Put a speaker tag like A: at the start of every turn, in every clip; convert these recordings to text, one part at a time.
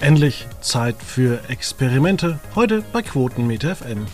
A: Endlich Zeit für Experimente. Heute bei Quotenmeter FM.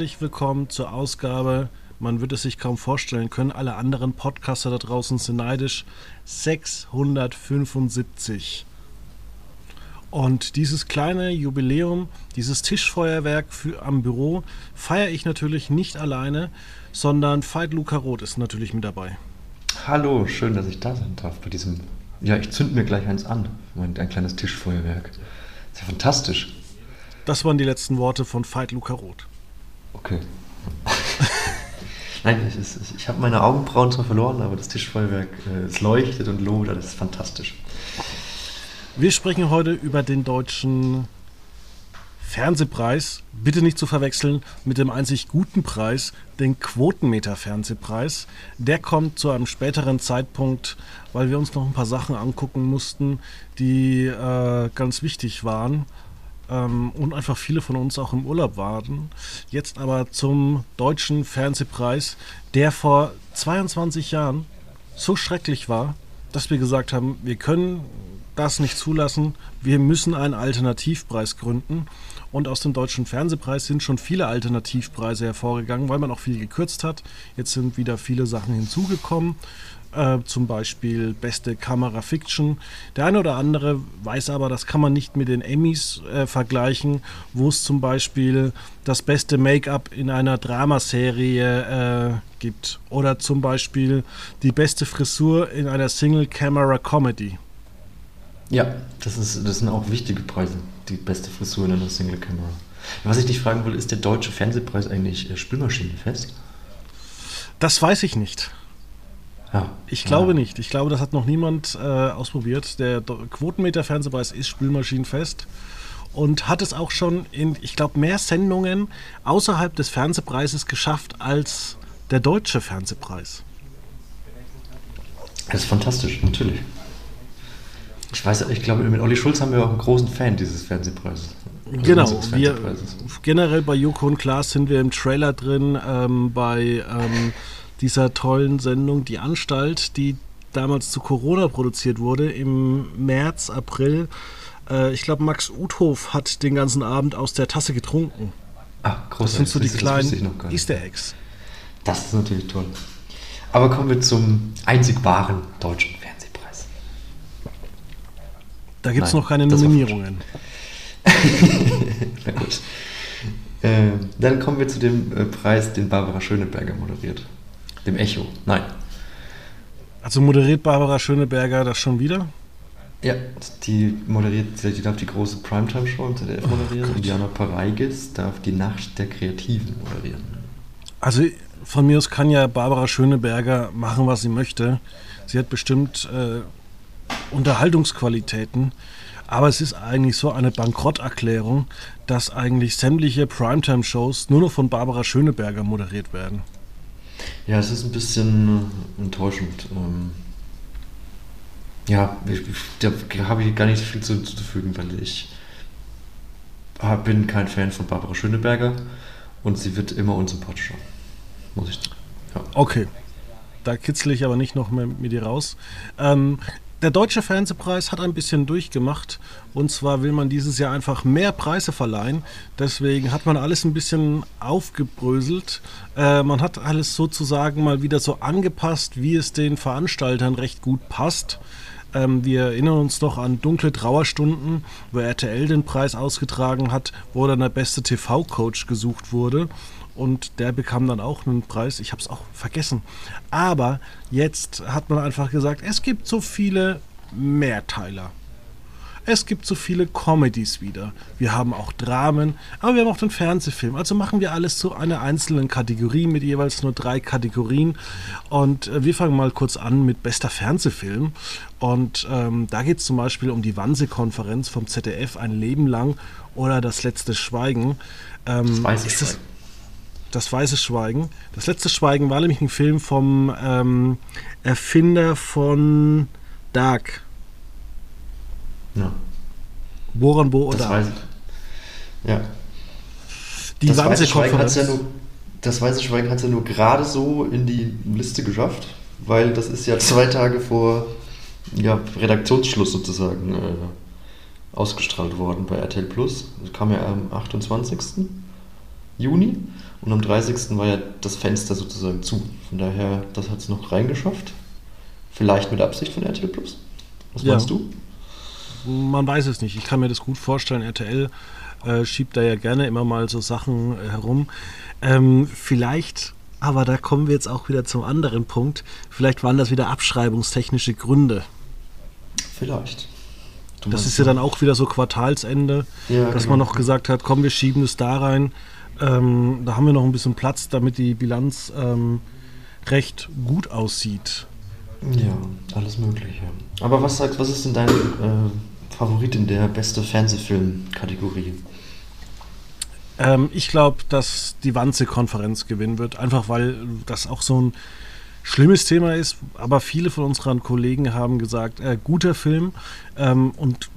A: Herzlich willkommen zur Ausgabe. Man wird es sich kaum vorstellen können. Alle anderen Podcaster da draußen sind neidisch. 675. Und dieses kleine Jubiläum, dieses Tischfeuerwerk für, am Büro feiere ich natürlich nicht alleine, sondern Veit Luca Roth ist natürlich mit dabei.
B: Hallo, schön, dass ich da sein darf bei diesem. Ja, ich zünd mir gleich eins an. Ein kleines Tischfeuerwerk. Ist ja fantastisch.
A: Das waren die letzten Worte von Veit Luca Roth.
B: Okay. Nein, ich, ich habe meine Augenbrauen zwar verloren, aber das Tischfeuerwerk, äh, es leuchtet und lodert, das ist fantastisch.
A: Wir sprechen heute über den deutschen Fernsehpreis. Bitte nicht zu verwechseln mit dem einzig guten Preis, den Quotenmeter-Fernsehpreis. Der kommt zu einem späteren Zeitpunkt, weil wir uns noch ein paar Sachen angucken mussten, die äh, ganz wichtig waren ähm, und einfach viele von uns auch im Urlaub waren. Jetzt aber zum deutschen Fernsehpreis, der vor 22 Jahren so schrecklich war, dass wir gesagt haben, wir können das nicht zulassen, wir müssen einen Alternativpreis gründen. Und aus dem deutschen Fernsehpreis sind schon viele Alternativpreise hervorgegangen, weil man auch viel gekürzt hat. Jetzt sind wieder viele Sachen hinzugekommen äh, zum Beispiel beste Kamera Fiction. Der eine oder andere weiß aber, das kann man nicht mit den Emmys äh, vergleichen, wo es zum Beispiel das beste Make-up in einer Dramaserie äh, gibt oder zum Beispiel die beste Frisur in einer Single-Camera-Comedy.
B: Ja, das, ist, das sind auch wichtige Preise, die beste Frisur in einer Single-Camera. Was ich dich fragen will, ist der deutsche Fernsehpreis eigentlich äh, Spülmaschinenfest?
A: Das weiß ich nicht. Ja. Ich glaube ja. nicht. Ich glaube, das hat noch niemand äh, ausprobiert. Der Quotenmeter-Fernsehpreis ist spülmaschinenfest und hat es auch schon in, ich glaube, mehr Sendungen außerhalb des Fernsehpreises geschafft als der deutsche Fernsehpreis.
B: Das ist fantastisch, natürlich. Ich weiß, ich glaube, mit Olli Schulz haben wir auch einen großen Fan dieses Fernsehpreises.
A: Also genau, wir, generell bei Joko und Klaas sind wir im Trailer drin, ähm, bei ähm, dieser tollen Sendung Die Anstalt, die damals zu Corona produziert wurde, im März, April. Äh, ich glaube, Max Uthof hat den ganzen Abend aus der Tasse getrunken.
B: Ah, großartig.
A: Das sind so die kleinen Easter Eggs.
B: Das ist natürlich toll. Aber kommen wir zum einzig wahren deutschen.
A: Da gibt es noch keine Nominierungen.
B: Na gut. Äh, dann kommen wir zu dem äh, Preis, den Barbara Schöneberger moderiert. Dem Echo, nein.
A: Also moderiert Barbara Schöneberger das schon wieder?
B: Ja, die moderiert, die darf die große Primetime-Show im ZDF oh moderieren und Diana Pareigis darf die Nacht der Kreativen moderieren.
A: Also von mir aus kann ja Barbara Schöneberger machen, was sie möchte. Sie hat bestimmt äh, Unterhaltungsqualitäten, aber es ist eigentlich so eine Bankrotterklärung, dass eigentlich sämtliche Primetime-Shows nur noch von Barbara Schöneberger moderiert werden.
B: Ja, es ist ein bisschen äh, enttäuschend. Ähm, ja, ich, da habe ich gar nicht viel zuzufügen, weil ich bin kein Fan von Barbara Schöneberger und sie wird immer unsympathischer. Muss ich.
A: Ja. Okay. Da kitzle ich aber nicht noch mehr mit dir raus. Ähm, der Deutsche Fernsehpreis hat ein bisschen durchgemacht. Und zwar will man dieses Jahr einfach mehr Preise verleihen. Deswegen hat man alles ein bisschen aufgebröselt. Äh, man hat alles sozusagen mal wieder so angepasst, wie es den Veranstaltern recht gut passt. Ähm, wir erinnern uns noch an dunkle Trauerstunden, wo RTL den Preis ausgetragen hat, wo dann der beste TV-Coach gesucht wurde und der bekam dann auch einen Preis. Ich habe es auch vergessen. Aber jetzt hat man einfach gesagt, es gibt so viele Mehrteiler. Es gibt so viele Comedies wieder. Wir haben auch Dramen, aber wir haben auch den Fernsehfilm. Also machen wir alles zu einer einzelnen Kategorie mit jeweils nur drei Kategorien. Und äh, wir fangen mal kurz an mit bester Fernsehfilm. Und ähm, da geht es zum Beispiel um die Wannsee-Konferenz vom ZDF ein Leben lang oder das letzte Schweigen.
B: Ähm, das weiße
A: ist
B: Schweigen.
A: Das, das weiße Schweigen. Das letzte Schweigen war nämlich ein Film vom ähm, Erfinder von Dark.
B: Ja.
A: Boran Bo oder?
B: Das weiß ich. Ja.
A: Die
B: das weiße Schweigen
A: hat
B: ja nur, das weiße Schweigen hat es ja nur gerade so in die Liste geschafft, weil das ist ja zwei Tage vor ja, Redaktionsschluss sozusagen äh, ausgestrahlt worden bei RTL Plus. Das kam ja am 28. Juni und am 30. war ja das Fenster sozusagen zu. Von daher, das hat es noch reingeschafft. Vielleicht mit Absicht von RTL Plus. Was
A: ja.
B: meinst du?
A: Man weiß es nicht. Ich kann mir das gut vorstellen. RTL äh, schiebt da ja gerne immer mal so Sachen äh, herum. Ähm, vielleicht, aber da kommen wir jetzt auch wieder zum anderen Punkt. Vielleicht waren das wieder abschreibungstechnische Gründe.
B: Vielleicht.
A: Du das ist ja dann auch wieder so Quartalsende, ja, dass genau. man noch gesagt hat, komm, wir schieben es da rein. Ähm, da haben wir noch ein bisschen Platz, damit die Bilanz ähm, recht gut aussieht.
B: Ja, alles Mögliche. Aber was sagst, was ist denn dein äh, Favorit in der beste Fernsehfilm-Kategorie?
A: Ähm, ich glaube, dass die Wanze-Konferenz gewinnen wird, einfach weil das auch so ein schlimmes Thema ist. Aber viele von unseren Kollegen haben gesagt, äh, guter Film ähm, und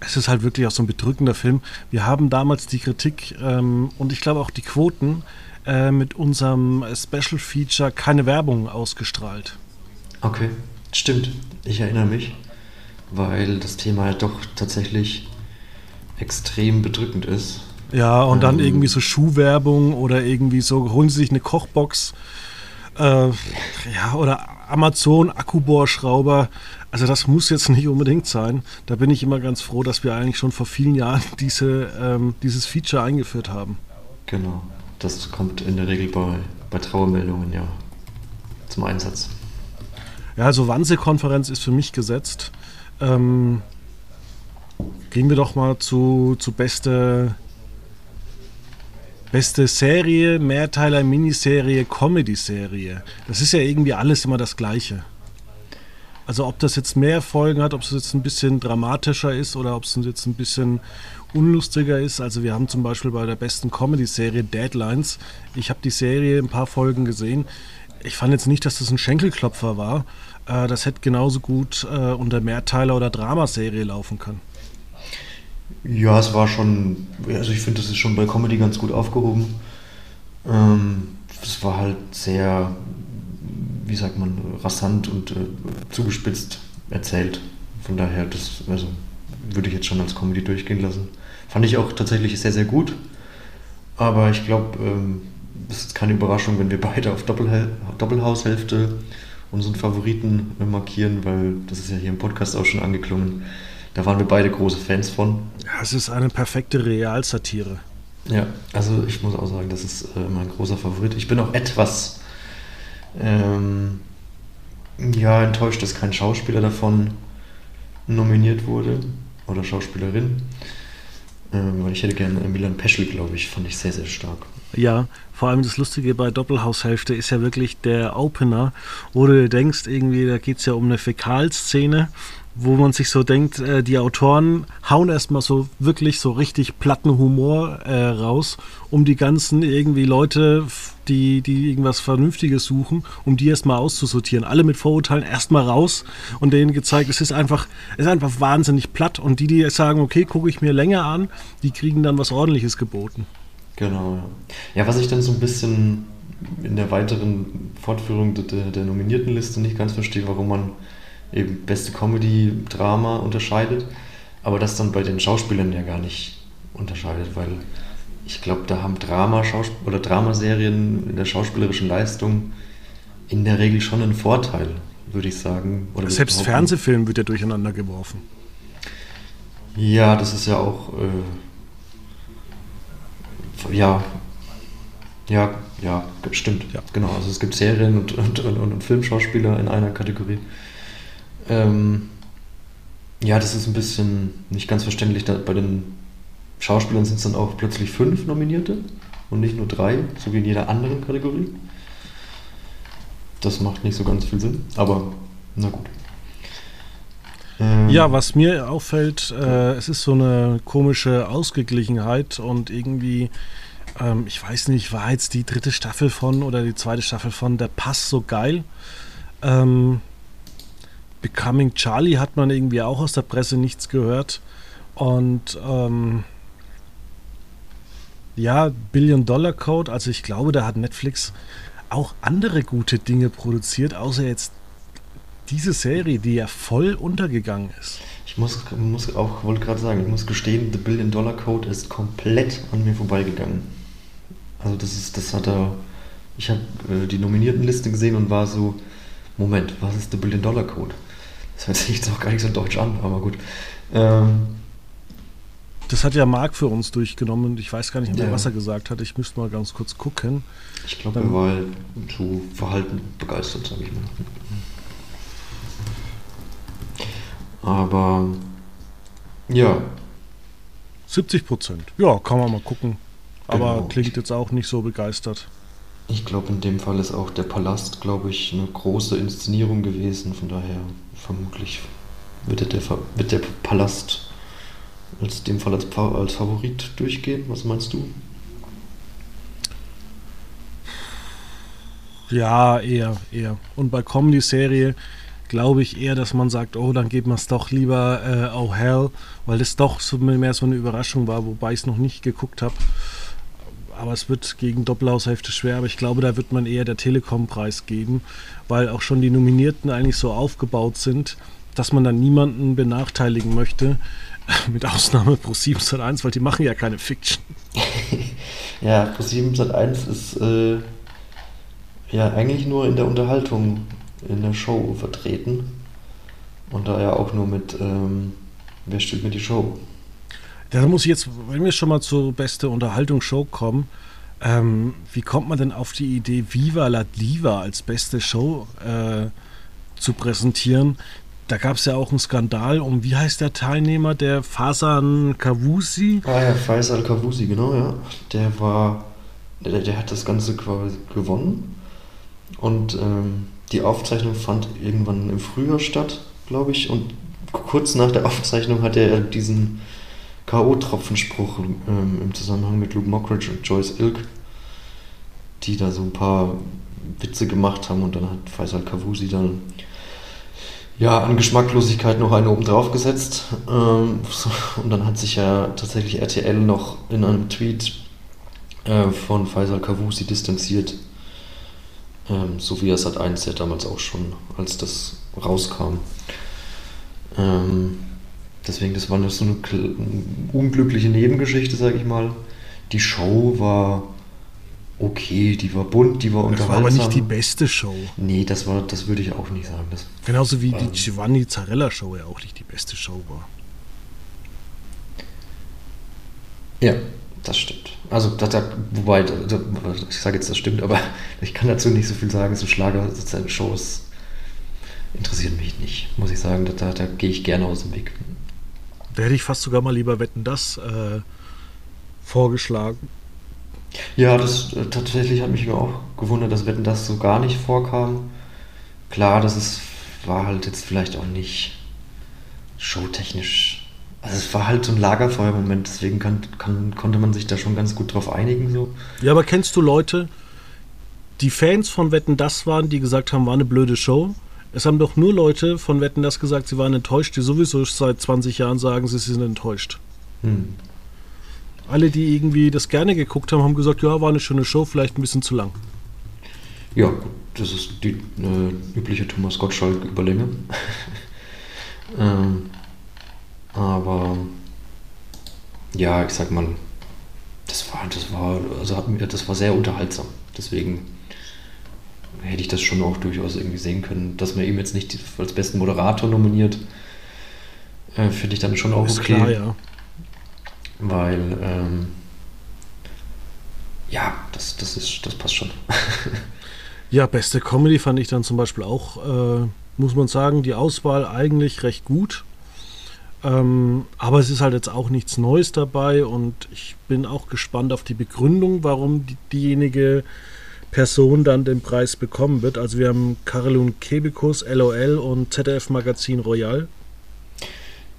A: es ist halt wirklich auch so ein bedrückender Film. Wir haben damals die Kritik ähm, und ich glaube auch die Quoten äh, mit unserem Special Feature keine Werbung ausgestrahlt.
B: Okay, stimmt. Ich erinnere mich, weil das Thema halt doch tatsächlich extrem bedrückend ist.
A: Ja, und dann ähm, irgendwie so Schuhwerbung oder irgendwie so, holen Sie sich eine Kochbox äh, ja, oder Amazon Akkubohrschrauber. Also das muss jetzt nicht unbedingt sein. Da bin ich immer ganz froh, dass wir eigentlich schon vor vielen Jahren diese, ähm, dieses Feature eingeführt haben.
B: Genau, das kommt in der Regel bei, bei Trauermeldungen ja zum Einsatz.
A: Ja, also Wannsee-Konferenz ist für mich gesetzt. Ähm, gehen wir doch mal zu, zu beste, beste Serie, Mehrteiler, Miniserie, Comedy-Serie. Das ist ja irgendwie alles immer das Gleiche. Also ob das jetzt mehr Folgen hat, ob es jetzt ein bisschen dramatischer ist oder ob es jetzt ein bisschen unlustiger ist. Also wir haben zum Beispiel bei der besten Comedy-Serie Deadlines, ich habe die Serie ein paar Folgen gesehen, ich fand jetzt nicht, dass das ein Schenkelklopfer war. Äh, das hätte genauso gut äh, unter Mehrteiler oder Dramaserie laufen können.
B: Ja, es war schon, also ich finde, das ist schon bei Comedy ganz gut aufgehoben. Ähm, es war halt sehr, wie sagt man, rasant und äh, zugespitzt erzählt. Von daher, das also, würde ich jetzt schon als Comedy durchgehen lassen. Fand ich auch tatsächlich sehr, sehr gut. Aber ich glaube, ähm, es ist keine Überraschung, wenn wir beide auf Doppel Doppelhaushälfte unseren Favoriten markieren, weil das ist ja hier im Podcast auch schon angeklungen. Da waren wir beide große Fans von.
A: Es ist eine perfekte Realsatire.
B: Ja, also ich muss auch sagen, das ist äh, mein großer Favorit. Ich bin auch etwas ähm, ja, enttäuscht, dass kein Schauspieler davon nominiert wurde oder Schauspielerin. Ähm, weil ich hätte gerne Milan Peschel, glaube ich, fand ich sehr, sehr stark.
A: Ja, vor allem das Lustige bei Doppelhaushälfte ist ja wirklich der Opener, wo du denkst, irgendwie, da geht es ja um eine Fäkalszene, wo man sich so denkt, äh, die Autoren hauen erstmal so wirklich so richtig platten Humor äh, raus, um die ganzen irgendwie Leute, die, die irgendwas Vernünftiges suchen, um die erstmal auszusortieren. Alle mit Vorurteilen erstmal raus und denen gezeigt, es ist einfach, es ist einfach wahnsinnig platt. Und die, die sagen, okay, gucke ich mir länger an, die kriegen dann was ordentliches geboten.
B: Genau, ja. Was ich dann so ein bisschen in der weiteren Fortführung der, der nominierten Liste nicht ganz verstehe, warum man eben beste Comedy, Drama unterscheidet, aber das dann bei den Schauspielern ja gar nicht unterscheidet, weil ich glaube, da haben Drama oder Dramaserien in der schauspielerischen Leistung in der Regel schon einen Vorteil, würde ich sagen.
A: Oder Selbst Fernsehfilm wird ja durcheinander geworfen.
B: Ja, das ist ja auch äh, ja, ja, ja, stimmt. Ja. Genau, also es gibt Serien und, und, und, und Filmschauspieler in einer Kategorie. Ähm, Ja, das ist ein bisschen nicht ganz verständlich. Bei den Schauspielern sind es dann auch plötzlich fünf Nominierte und nicht nur drei, so wie in jeder anderen Kategorie. Das macht nicht so ganz viel Sinn, aber na gut.
A: Ähm, ja, was mir auffällt, äh, es ist so eine komische Ausgeglichenheit und irgendwie, ähm, ich weiß nicht, war jetzt die dritte Staffel von oder die zweite Staffel von Der Pass so geil. Ähm, Becoming Charlie hat man irgendwie auch aus der Presse nichts gehört. Und ähm, ja, Billion Dollar Code, also ich glaube, da hat Netflix auch andere gute Dinge produziert, außer jetzt diese Serie, die ja voll untergegangen ist.
B: Ich muss, muss auch, wollte gerade sagen, ich muss gestehen, The Billion Dollar Code ist komplett an mir vorbeigegangen. Also das ist, das hat er, ich habe äh, die Nominiertenliste gesehen und war so, Moment, was ist The Billion Dollar Code? Das hört sich jetzt auch gar nicht so deutsch an, aber gut. Ähm,
A: das hat ja Marc für uns durchgenommen und ich weiß gar nicht mehr, ja. was er gesagt hat. Ich müsste mal ganz kurz gucken.
B: Ich glaube, er war zu verhalten begeistert, sage ich mal. Aber ja.
A: 70 Prozent. Ja, kann man mal gucken. Aber genau. klingt jetzt auch nicht so begeistert.
B: Ich glaube, in dem Fall ist auch der Palast, glaube ich, eine große Inszenierung gewesen. Von daher vermutlich wird der, wird der Palast als dem Fall als, als Favorit durchgehen. Was meinst du?
A: Ja, eher, eher. Und bei Comedy-Serie glaube ich eher, dass man sagt, oh, dann geht man es doch lieber äh, Oh Hell, weil das doch so mehr so eine Überraschung war, wobei ich es noch nicht geguckt habe. Aber es wird gegen Doppelhaushälfte schwer, aber ich glaube, da wird man eher der Telekom-Preis geben, weil auch schon die Nominierten eigentlich so aufgebaut sind, dass man dann niemanden benachteiligen möchte, mit Ausnahme Pro 7 1, weil die machen ja keine Fiction.
B: ja, Pro 7 1 ist äh, ja eigentlich nur in der Unterhaltung in der Show vertreten. Und da ja auch nur mit ähm, Wer steht mir die Show?
A: Da muss ich jetzt, wenn wir schon mal zur beste Unterhaltungsshow kommen, ähm, wie kommt man denn auf die Idee, Viva la Diva als beste Show äh, zu präsentieren? Da gab es ja auch einen Skandal um, wie heißt der Teilnehmer, der Fasan Kavusi?
B: Ah ja, Faisal Kavusi, genau, ja. Der war, der, der hat das Ganze quasi gewonnen. Und ähm, die Aufzeichnung fand irgendwann im Frühjahr statt, glaube ich. Und kurz nach der Aufzeichnung hatte er diesen K.O.-Tropfenspruch ähm, im Zusammenhang mit Luke Mockridge und Joyce Ilk, die da so ein paar Witze gemacht haben. Und dann hat Faisal Kavusi dann ja, an Geschmacklosigkeit noch eine oben drauf gesetzt. Ähm, und dann hat sich ja tatsächlich RTL noch in einem Tweet äh, von Faisal Kavusi distanziert ähm, so wie er es hat eins ja damals auch schon, als das rauskam. Ähm, deswegen, das war so eine unglückliche Nebengeschichte, sag ich mal. Die Show war okay, die war bunt, die war unterhaltsam. Das war aber
A: nicht die beste Show.
B: Nee, das war, das würde ich auch nicht sagen. Das
A: Genauso wie die Giovanni Zarella Show ja auch nicht die beste Show war.
B: Ja, das stimmt. Also, das, das, wobei, das, ich sage jetzt, das stimmt, aber ich kann dazu nicht so viel sagen. So Schlager-Shows interessieren mich nicht, muss ich sagen. Da, da gehe ich gerne aus dem Weg.
A: Da hätte ich fast sogar mal lieber Wetten das äh, vorgeschlagen.
B: Ja, das äh, tatsächlich hat mich auch gewundert, dass Wetten das so gar nicht vorkam. Klar, das ist, war halt jetzt vielleicht auch nicht showtechnisch also es war halt so ein Lagerfeuermoment, deswegen kann, kann, konnte man sich da schon ganz gut drauf einigen. So.
A: Ja, aber kennst du Leute, die Fans von Wetten das waren, die gesagt haben, war eine blöde Show? Es haben doch nur Leute von Wetten das gesagt, sie waren enttäuscht, die sowieso seit 20 Jahren sagen, sie sind enttäuscht. Hm. Alle, die irgendwie das gerne geguckt haben, haben gesagt, ja, war eine schöne Show, vielleicht ein bisschen zu lang.
B: Ja, das ist die äh, übliche Thomas Gottschalk-Überlänge. ähm, aber ja, ich sag mal, das war, das war, also hat mir, das war sehr unterhaltsam. Deswegen hätte ich das schon auch durchaus irgendwie sehen können, dass man eben jetzt nicht als besten Moderator nominiert, äh, finde ich dann schon auch
A: Ist okay. Klar, ja.
B: Weil, ähm, ja, das, das, ist, das passt schon.
A: ja, beste Comedy fand ich dann zum Beispiel auch, äh, muss man sagen, die Auswahl eigentlich recht gut. Ähm, aber es ist halt jetzt auch nichts Neues dabei und ich bin auch gespannt auf die Begründung, warum die, diejenige Person dann den Preis bekommen wird. Also wir haben Karelun Kebikus, LOL und ZDF Magazin Royal.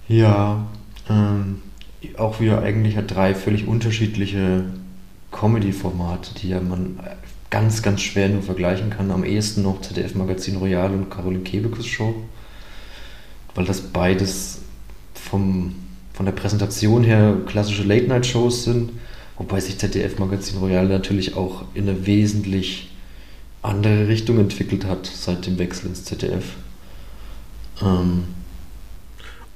B: Ja, ähm, auch wieder eigentlich drei völlig unterschiedliche Comedy-Formate, die ja man ganz, ganz schwer nur vergleichen kann. Am ehesten noch ZDF Magazin Royal und Caroline Kebekus Show, weil das beides vom, von der Präsentation her klassische Late-Night-Shows sind, wobei sich ZDF Magazin Royal natürlich auch in eine wesentlich andere Richtung entwickelt hat seit dem Wechsel ins ZDF. Ähm,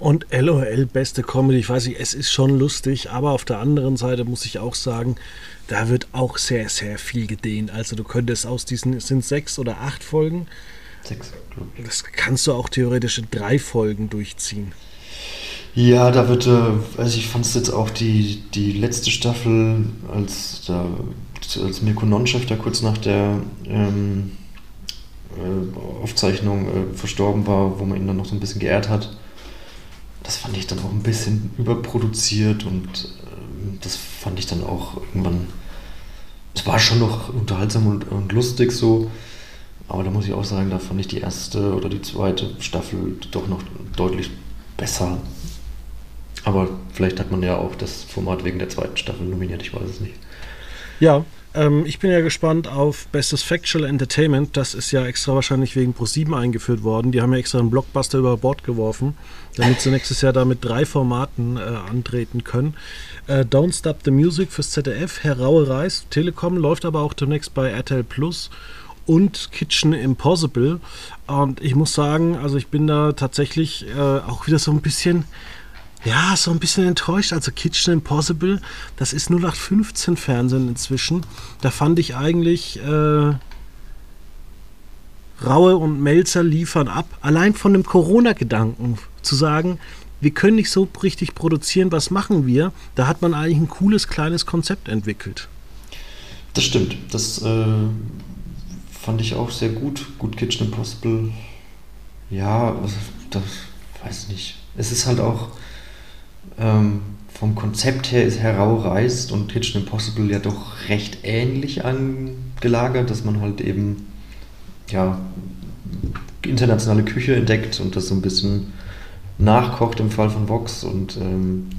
A: und LOL, beste Comedy, ich weiß nicht, es ist schon lustig, aber auf der anderen Seite muss ich auch sagen, da wird auch sehr, sehr viel gedehnt. Also du könntest aus diesen, sind sechs oder acht Folgen?
B: Sechs,
A: glaube ich. Das kannst du auch theoretisch in drei Folgen durchziehen.
B: Ja, da wird, äh, also ich fand es jetzt auch die, die letzte Staffel, als, da, als Mirko Nonchef da kurz nach der ähm, äh, Aufzeichnung äh, verstorben war, wo man ihn dann noch so ein bisschen geehrt hat das fand ich dann auch ein bisschen überproduziert und äh, das fand ich dann auch irgendwann. Es war schon noch unterhaltsam und, und, lustig so, aber da muss ich auch sagen, da fand ich die erste oder die zweite Staffel doch noch deutlich besser. Aber vielleicht hat man ja auch das Format wegen der zweiten Staffel nominiert, ich weiß es nicht.
A: Ja, ähm, ich bin ja gespannt auf Bestes Factual Entertainment. Das ist ja extra wahrscheinlich wegen Pro7 eingeführt worden. Die haben ja extra einen Blockbuster über Bord geworfen, damit sie nächstes Jahr da mit drei Formaten äh, antreten können. Äh, Don't Stop the Music fürs ZDF, Herr Raue Reis, Telekom, läuft aber auch demnächst bei RTL Plus und Kitchen Impossible. Und ich muss sagen, also ich bin da tatsächlich äh, auch wieder so ein bisschen ja, so ein bisschen enttäuscht. Also Kitchen Impossible, das ist 0815 Fernsehen inzwischen. Da fand ich eigentlich äh, Raue und Melzer liefern ab. Allein von dem Corona-Gedanken zu sagen, wir können nicht so richtig produzieren, was machen wir? Da hat man eigentlich ein cooles kleines Konzept entwickelt.
B: Das stimmt. Das äh, fand ich auch sehr gut. Gut Kitchen Impossible. Ja, das weiß ich nicht. Es ist halt auch ähm, vom Konzept her ist herausreißt und Kitchen Impossible ja doch recht ähnlich angelagert, dass man halt eben ja internationale Küche entdeckt und das so ein bisschen nachkocht im Fall von Vox und ähm,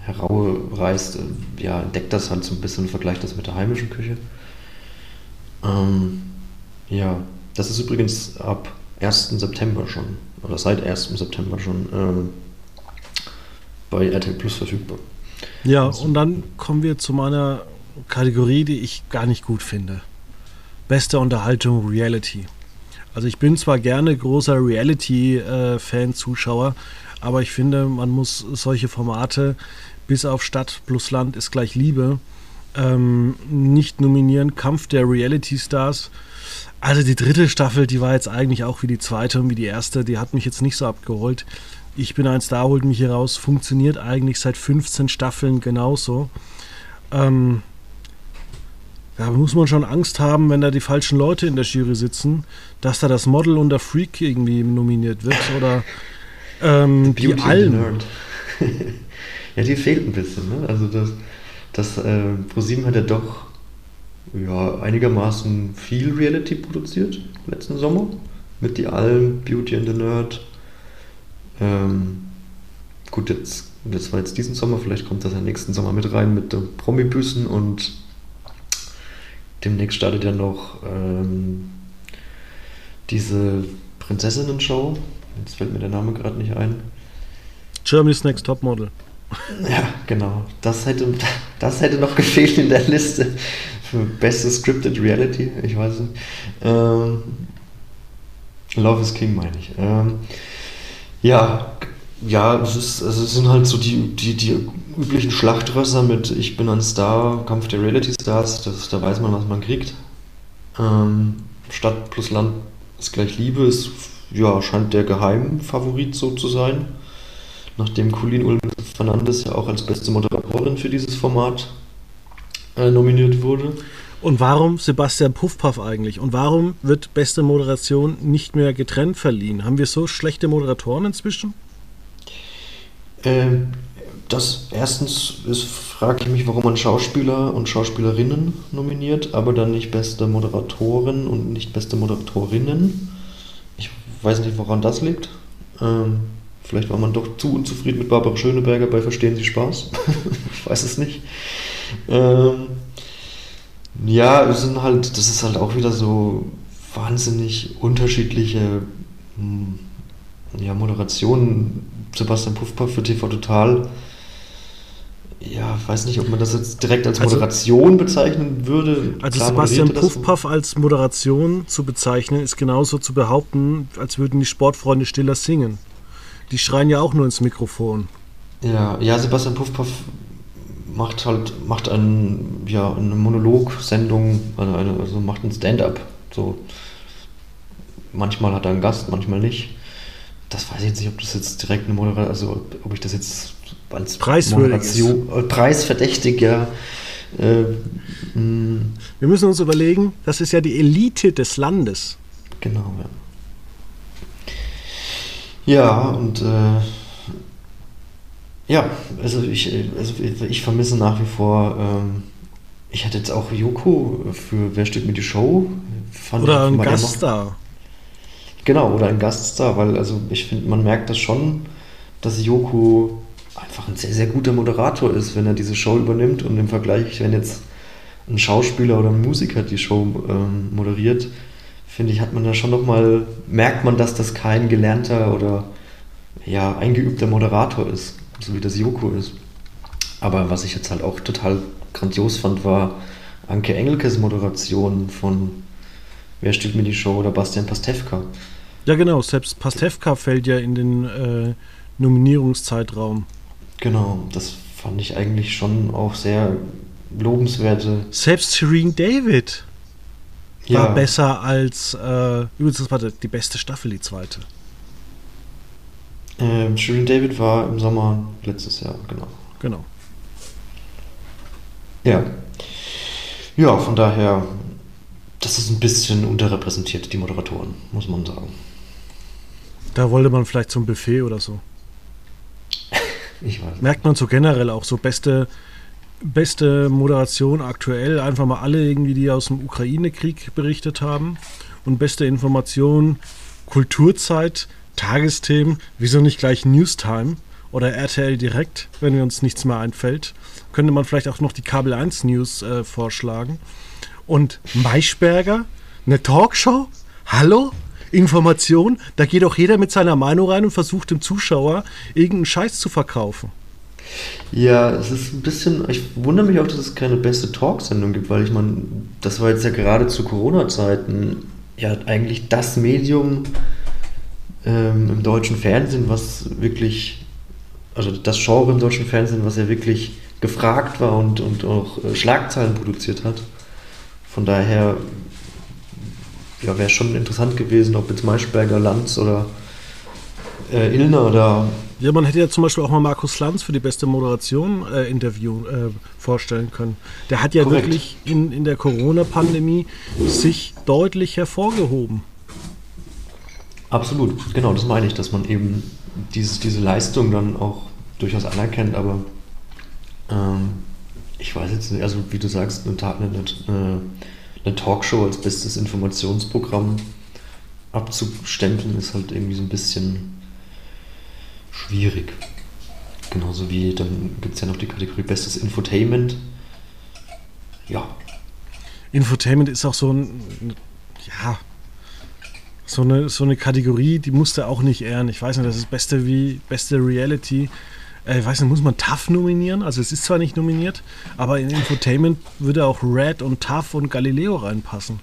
B: herausreißt, äh, ja, entdeckt das halt so ein bisschen und vergleicht das mit der heimischen Küche. Ähm, ja, das ist übrigens ab 1. September schon, oder seit 1. September schon ähm, bei RTL Plus verfügbar.
A: Ja, also, und dann kommen wir zu meiner Kategorie, die ich gar nicht gut finde. Beste Unterhaltung Reality. Also ich bin zwar gerne großer Reality-Fan, Zuschauer, aber ich finde, man muss solche Formate bis auf Stadt plus Land ist gleich Liebe ähm, nicht nominieren. Kampf der Reality Stars. Also die dritte Staffel, die war jetzt eigentlich auch wie die zweite und wie die erste, die hat mich jetzt nicht so abgeholt. Ich bin ein Star, holt mich hier raus, funktioniert eigentlich seit 15 Staffeln genauso. Ähm, da muss man schon Angst haben, wenn da die falschen Leute in der Jury sitzen, dass da das Model und der Freak irgendwie nominiert wird oder ähm, die Allen.
B: ja, die fehlt ein bisschen. Ne? Also das, das äh, ProSieben hat ja doch ja, einigermaßen viel Reality produziert letzten Sommer mit die Allen, Beauty and the Nerd, ähm, gut, jetzt, das war jetzt diesen Sommer, vielleicht kommt das ja nächsten Sommer mit rein mit den Promi-Büßen und demnächst startet ja noch ähm, diese Prinzessinnen-Show. Jetzt fällt mir der Name gerade nicht ein.
A: Germany's Next Topmodel.
B: Ja, genau. Das hätte, das hätte noch gefehlt in der Liste für beste Scripted Reality. Ich weiß nicht. Ähm, Love is King meine ich. Ähm, ja, ja, es, ist, also es sind halt so die, die, die üblichen Schlachtrösser mit Ich bin ein Star, Kampf der Reality Stars, das, da weiß man, was man kriegt. Ähm, Stadt plus Land ist gleich Liebe, ist, ja, scheint der Geheimfavorit so zu sein. Nachdem Colleen Ulm Fernandes ja auch als beste Moderatorin für dieses Format äh, nominiert wurde.
A: Und warum Sebastian Puffpaff eigentlich? Und warum wird beste Moderation nicht mehr getrennt verliehen? Haben wir so schlechte Moderatoren inzwischen?
B: Ähm, das erstens frage ich mich, warum man Schauspieler und Schauspielerinnen nominiert, aber dann nicht beste Moderatorin und nicht beste Moderatorinnen. Ich weiß nicht, woran das liegt. Ähm, vielleicht war man doch zu unzufrieden mit Barbara Schöneberger bei Verstehen Sie Spaß. ich weiß es nicht. Ähm, ja, es sind halt, das ist halt auch wieder so wahnsinnig unterschiedliche hm, ja, Moderationen. Sebastian Puffpaff für TV Total ja, weiß nicht, ob man das jetzt direkt als also- Moderation also, bezeichnen würde.
A: Also Klar, Sebastian Puffpaff als Moderation zu bezeichnen, ist genauso zu behaupten, als würden die Sportfreunde Stiller singen. Die schreien ja auch nur ins Mikrofon.
B: Ja, ja, Sebastian Puffpaff macht halt, macht ein, ja, eine Monologsendung, also macht ein Stand-up. So. Manchmal hat er einen Gast, manchmal nicht. Das weiß ich jetzt nicht, ob das jetzt direkt eine Moderation, also ob ich das jetzt als Moderation, äh, preisverdächtig, ja. Äh.
A: Wir müssen uns überlegen, das ist ja die Elite des Landes.
B: Genau, ja. Ja, und äh, ja, also ich, also ich vermisse nach wie vor, ähm, ich hätte jetzt auch Joko für Wer steht mir die Show?
A: Fand oder ein Gaststar.
B: Genau, oder ein Gaststar, weil also ich finde, man merkt das schon, dass Joko einfach ein sehr, sehr guter Moderator ist, wenn er diese Show übernimmt und im Vergleich, wenn jetzt ein Schauspieler oder ein Musiker die Show ähm, moderiert, finde ich, hat man da schon nochmal, merkt man, dass das kein gelernter oder ja, eingeübter Moderator ist, so wie das Joko ist. Aber was ich jetzt halt auch total grandios fand, war Anke Engelkes Moderation von Wer steht mir die Show oder Bastian Pastewka.
A: Ja, genau, selbst Pastewka fällt ja in den äh, Nominierungszeitraum.
B: Genau, das fand ich eigentlich schon auch sehr lobenswerte.
A: Selbst Serene David war ja. besser als äh, übrigens, das war die beste Staffel, die zweite.
B: Ähm, Serene David war im Sommer letztes Jahr, genau.
A: Genau.
B: Ja. Ja, von daher, das ist ein bisschen unterrepräsentiert, die Moderatoren, muss man sagen.
A: Da wollte man vielleicht zum Buffet oder so. Ich weiß. Merkt man so generell auch so beste, beste Moderation aktuell. Einfach mal alle irgendwie, die aus dem Ukraine-Krieg berichtet haben. Und beste Information, Kulturzeit, Tagesthemen. Wieso nicht gleich Newstime oder RTL direkt, wenn mir uns nichts mehr einfällt. Könnte man vielleicht auch noch die Kabel 1 News äh, vorschlagen. Und Maischberger, eine Talkshow? Hallo? Information, da geht auch jeder mit seiner Meinung rein und versucht dem Zuschauer irgendeinen Scheiß zu verkaufen.
B: Ja, es ist ein bisschen, ich wundere mich auch, dass es keine beste Talksendung gibt, weil ich meine, das war jetzt ja gerade zu Corona-Zeiten ja eigentlich das Medium ähm, im deutschen Fernsehen, was wirklich, also das Genre im deutschen Fernsehen, was ja wirklich gefragt war und, und auch äh, Schlagzeilen produziert hat. Von daher ja, wäre schon interessant gewesen, ob jetzt Maischberger, Lanz oder äh, Illner oder.
A: Ja, man hätte ja zum Beispiel auch mal Markus Lanz für die beste Moderation äh, Interview äh, vorstellen können. Der hat ja Korrekt. wirklich in, in der Corona-Pandemie sich deutlich hervorgehoben.
B: Absolut, genau, das meine ich, dass man eben dieses, diese Leistung dann auch durchaus anerkennt, aber ähm, ich weiß jetzt nicht, also wie du sagst, eine, eine, eine eine Talkshow als bestes Informationsprogramm abzustempeln, ist halt irgendwie so ein bisschen schwierig. Genauso wie dann gibt es ja noch die Kategorie Bestes Infotainment. Ja.
A: Infotainment ist auch so ein, ja, so eine, so eine Kategorie, die musste auch nicht ehren. Ich weiß nicht, das ist beste wie beste Reality äh, ich weiß nicht, muss man TAF nominieren? Also es ist zwar nicht nominiert, aber in Infotainment würde auch Red und TAF und Galileo reinpassen.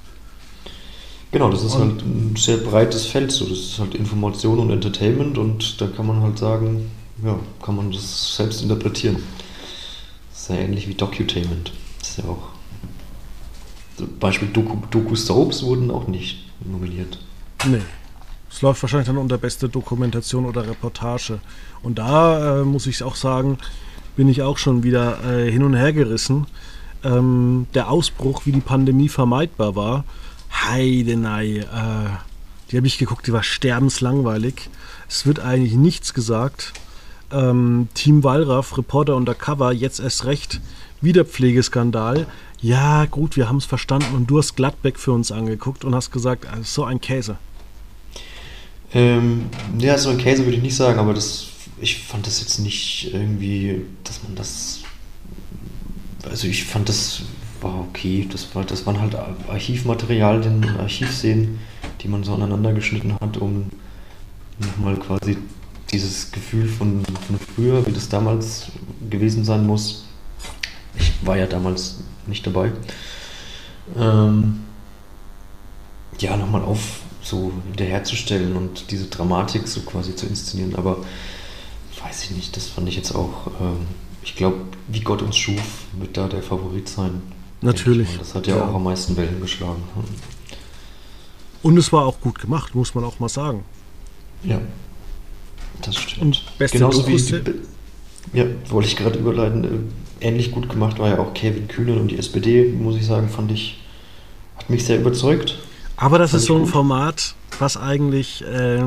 B: Genau, das ist und halt ein sehr breites Feld. So. Das ist halt Information und Entertainment und da kann man halt sagen, ja, kann man das selbst interpretieren. Das ist ja ähnlich wie Docutainment. Das ist ja auch. Zum Beispiel Doku-Soaps Doku wurden auch nicht nominiert.
A: Nee. Es läuft wahrscheinlich dann unter beste Dokumentation oder Reportage. Und da äh, muss ich auch sagen, bin ich auch schon wieder äh, hin und her gerissen. Ähm, der Ausbruch, wie die Pandemie vermeidbar war, Heidenei, äh, die habe ich geguckt, die war sterbenslangweilig. Es wird eigentlich nichts gesagt. ähm, Team Wallraff, Reporter Undercover, jetzt erst recht, Wiederpflegeskandal. Ja, gut, wir haben es verstanden und du hast Gladbeck für uns angeguckt und hast gesagt, also so ein Käse.
B: Ähm, ja, so ein Käse würde ich nicht sagen, aber das, ich fand das jetzt nicht irgendwie, dass man das. Also ich fand das war okay. Das, war, das waren halt Archivmaterialien, Archivszenen, die man so aneinander geschnitten hat, um nochmal quasi dieses Gefühl von, von früher, wie das damals gewesen sein muss. Ich war ja damals nicht dabei. Ähm, ja, nochmal auf so wiederherzustellen und diese Dramatik so quasi zu inszenieren. Aber weiß ich nicht, das fand ich jetzt auch, ähm, ich glaube, wie Gott uns schuf, wird da der Favorit sein.
A: Natürlich.
B: Das hat ja, ja, auch am meisten Wellen geschlagen.
A: Und es war auch gut gemacht, muss man auch mal sagen.
B: Ja, das stimmt.
A: Und
B: beste Genauso wie die, Ja, wollte ich gerade überleiten. Äh, ähnlich gut gemacht war ja auch Kevin Kühnen und die SPD, muss ich sagen, fand ich, hat mich sehr überzeugt.
A: Aber das ist so ein. Format, was eigentlich äh,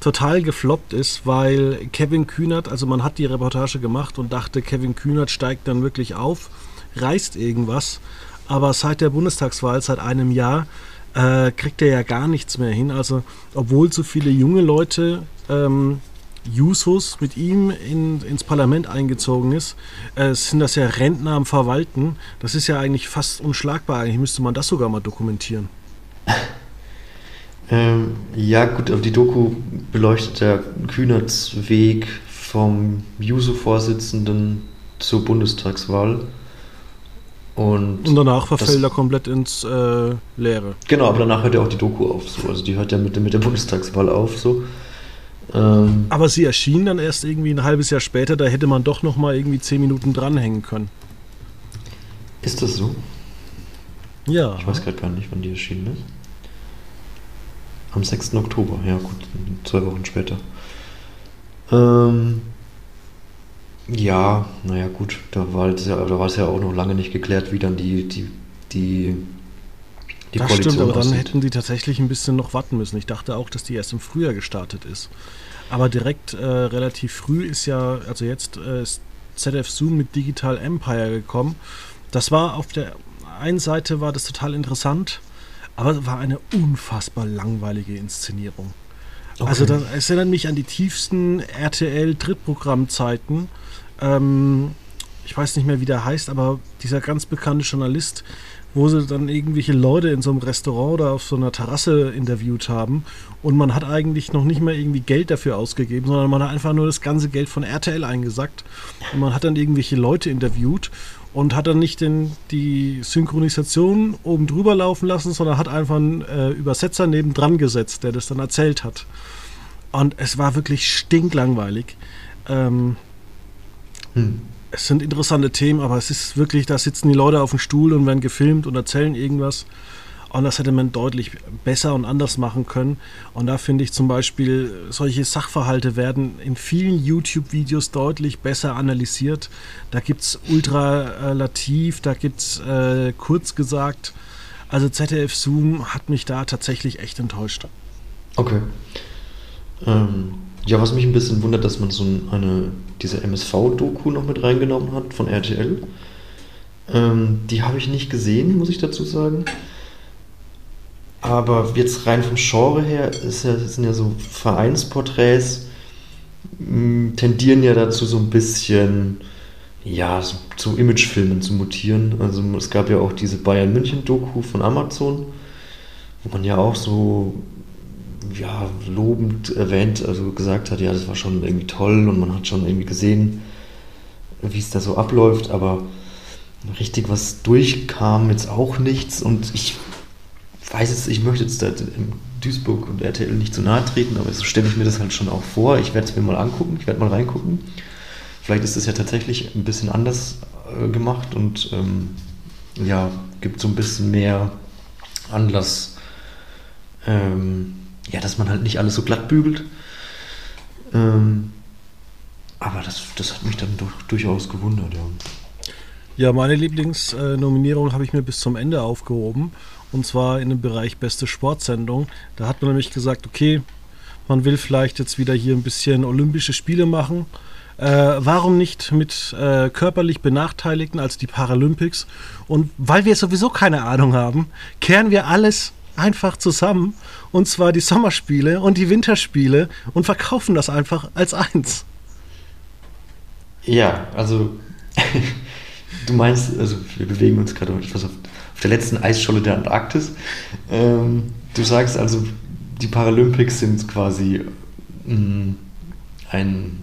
A: total gefloppt ist, weil Kevin Kühnert, also man hat die Reportage gemacht und dachte, Kevin Kühnert steigt dann wirklich auf reißt irgendwas. Aber seit der Bundestagswahl, seit einem Jahr, äh, kriegt er ja gar nichts mehr hin. Also, obwohl so viele junge Leute ähm, Jusos mit ihm in, ins Parlament eingezogen ist, äh, sind das ja Rentner am Verwalten. Das ist ja eigentlich fast unschlagbar. Eigentlich müsste man das sogar mal dokumentieren.
B: Ähm, ja, gut, aber die Doku beleuchtet ja Kühnerts Weg vom Juso-Vorsitzenden zur Bundestagswahl. Und,
A: und danach verfällt er komplett ins äh, Leere.
B: Genau, aber danach hört ja auch die Doku auf. So. Also die hört ja mit, mit der Bundestagswahl auf. So.
A: Ähm, aber sie erschien dann erst irgendwie ein halbes Jahr später, da hätte man doch noch mal irgendwie zehn Minuten dranhängen können.
B: Ist das so?
A: Ja.
B: Ich weiß gerade gar nicht, wann die erschienen ist. Am 6. Oktober, ja gut, zwei Wochen später. Ähm, ja, naja gut, da war, es ja, da war es ja auch noch lange nicht geklärt, wie dann die, die, die,
A: die das Koalition stimmt, aber aussieht. dann hätten die tatsächlich ein bisschen noch warten müssen. Ich dachte auch, dass die erst im Frühjahr gestartet ist. Aber direkt äh, relativ früh ist ja, also jetzt äh, ist ZF Zoom mit Digital Empire gekommen. Das war auf der einen Seite war das total interessant, aber es war eine unfassbar langweilige Inszenierung. Okay. Also das erinnert mich an die tiefsten RTL-Drittprogrammzeiten ähm, ich weiß nicht mehr, wie der heißt, aber dieser ganz bekannte Journalist, wo sie dann irgendwelche Leute in so einem Restaurant oder auf so einer Terrasse interviewt haben und man hat eigentlich noch nicht mal irgendwie Geld dafür ausgegeben, sondern man hat einfach nur das ganze Geld von RTL eingesackt und man hat dann irgendwelche Leute interviewt und hat dann nicht den, die Synchronisation oben drüber laufen lassen, sondern hat einfach einen äh, Übersetzer nebendran gesetzt, der das dann erzählt hat. Und es war wirklich stinklangweilig. Ähm, hm. Es sind interessante Themen, aber es ist wirklich, da sitzen die Leute auf dem Stuhl und werden gefilmt und erzählen irgendwas. Und das hätte man deutlich besser und anders machen können. Und da finde ich zum Beispiel, solche Sachverhalte werden in vielen YouTube-Videos deutlich besser analysiert. Da gibt es ultralativ, da gibt es äh, kurz gesagt. Also ZDF Zoom hat mich da tatsächlich echt enttäuscht.
B: Okay. Ähm, ja, was mich ein bisschen wundert, dass man so eine, diese MSV-Doku noch mit reingenommen hat von RTL. Ähm, die habe ich nicht gesehen, muss ich dazu sagen. Aber jetzt rein vom Genre her ja, sind ja so Vereinsporträts, hm, tendieren ja dazu so ein bisschen, ja, so, zu Imagefilmen zu mutieren. Also es gab ja auch diese Bayern München-Doku von Amazon, wo man ja auch so ja, lobend erwähnt, also gesagt hat, ja, das war schon irgendwie toll und man hat schon irgendwie gesehen, wie es da so abläuft, aber richtig was durchkam jetzt auch nichts und ich weiß jetzt, ich möchte jetzt Duisburg und RTL nicht zu nahe treten, aber so stelle ich mir das halt schon auch vor. Ich werde es mir mal angucken, ich werde mal reingucken. Vielleicht ist es ja tatsächlich ein bisschen anders äh, gemacht und ähm, ja, gibt so ein bisschen mehr Anlass, ähm, ja, dass man halt nicht alles so glatt bügelt. Ähm, aber das, das hat mich dann doch durchaus gewundert, ja.
A: Ja, meine Lieblingsnominierung habe ich mir bis zum Ende aufgehoben. Und zwar in dem Bereich beste Sportsendung. Da hat man nämlich gesagt, okay, man will vielleicht jetzt wieder hier ein bisschen Olympische Spiele machen. Äh, warum nicht mit äh, körperlich Benachteiligten als die Paralympics? Und weil wir sowieso keine Ahnung haben, kehren wir alles einfach zusammen. Und zwar die Sommerspiele und die Winterspiele und verkaufen das einfach als eins.
B: Ja, also du meinst, also wir bewegen uns gerade etwas auf, auf der letzten Eisscholle der Antarktis. Ähm, du sagst also, die Paralympics sind quasi mh, mm, ein,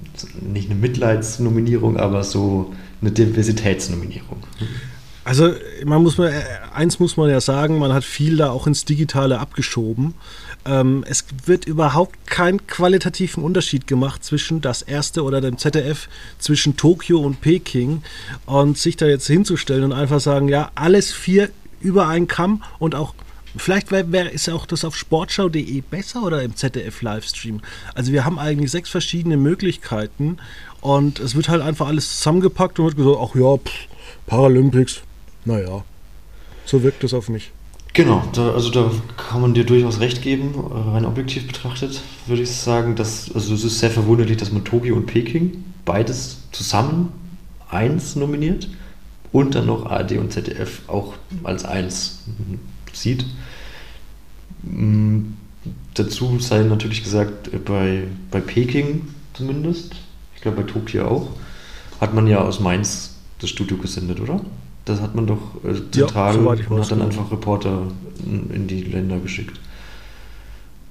B: nicht eine Mitleidsnominierung, aber so eine Diversitätsnominierung.
A: Also man muss mal, eins muss man ja sagen, man hat viel da auch ins Digitale abgeschoben. Ähm, es wird überhaupt keinen qualitativen Unterschied gemacht zwischen das erste oder dem ZDF, zwischen Tokio und Peking. Und sich da jetzt hinzustellen und einfach sagen, ja, alles vier über einen Kamm und auch Vielleicht wär, wär, ist auch das auf sportschau.de besser oder im ZDF-Livestream. Also wir haben eigentlich sechs verschiedene Möglichkeiten und es wird halt einfach alles zusammengepackt und wird gesagt, ach ja, pff, Paralympics, naja, so wirkt es auf mich.
B: Genau, da, also da kann man dir durchaus recht geben, rein objektiv betrachtet, würde ich sagen, dass, also es ist sehr verwunderlich, dass man Tokio und Peking beides zusammen eins nominiert und dann noch ARD und ZDF auch als eins sieht. Mm, dazu sei natürlich gesagt, bei, bei Peking zumindest, ich glaube bei Tokio auch, hat man ja aus Mainz das Studio gesendet, oder? Das hat man doch äh, zentral ja, und hat dann einfach Reporter in, in die Länder geschickt.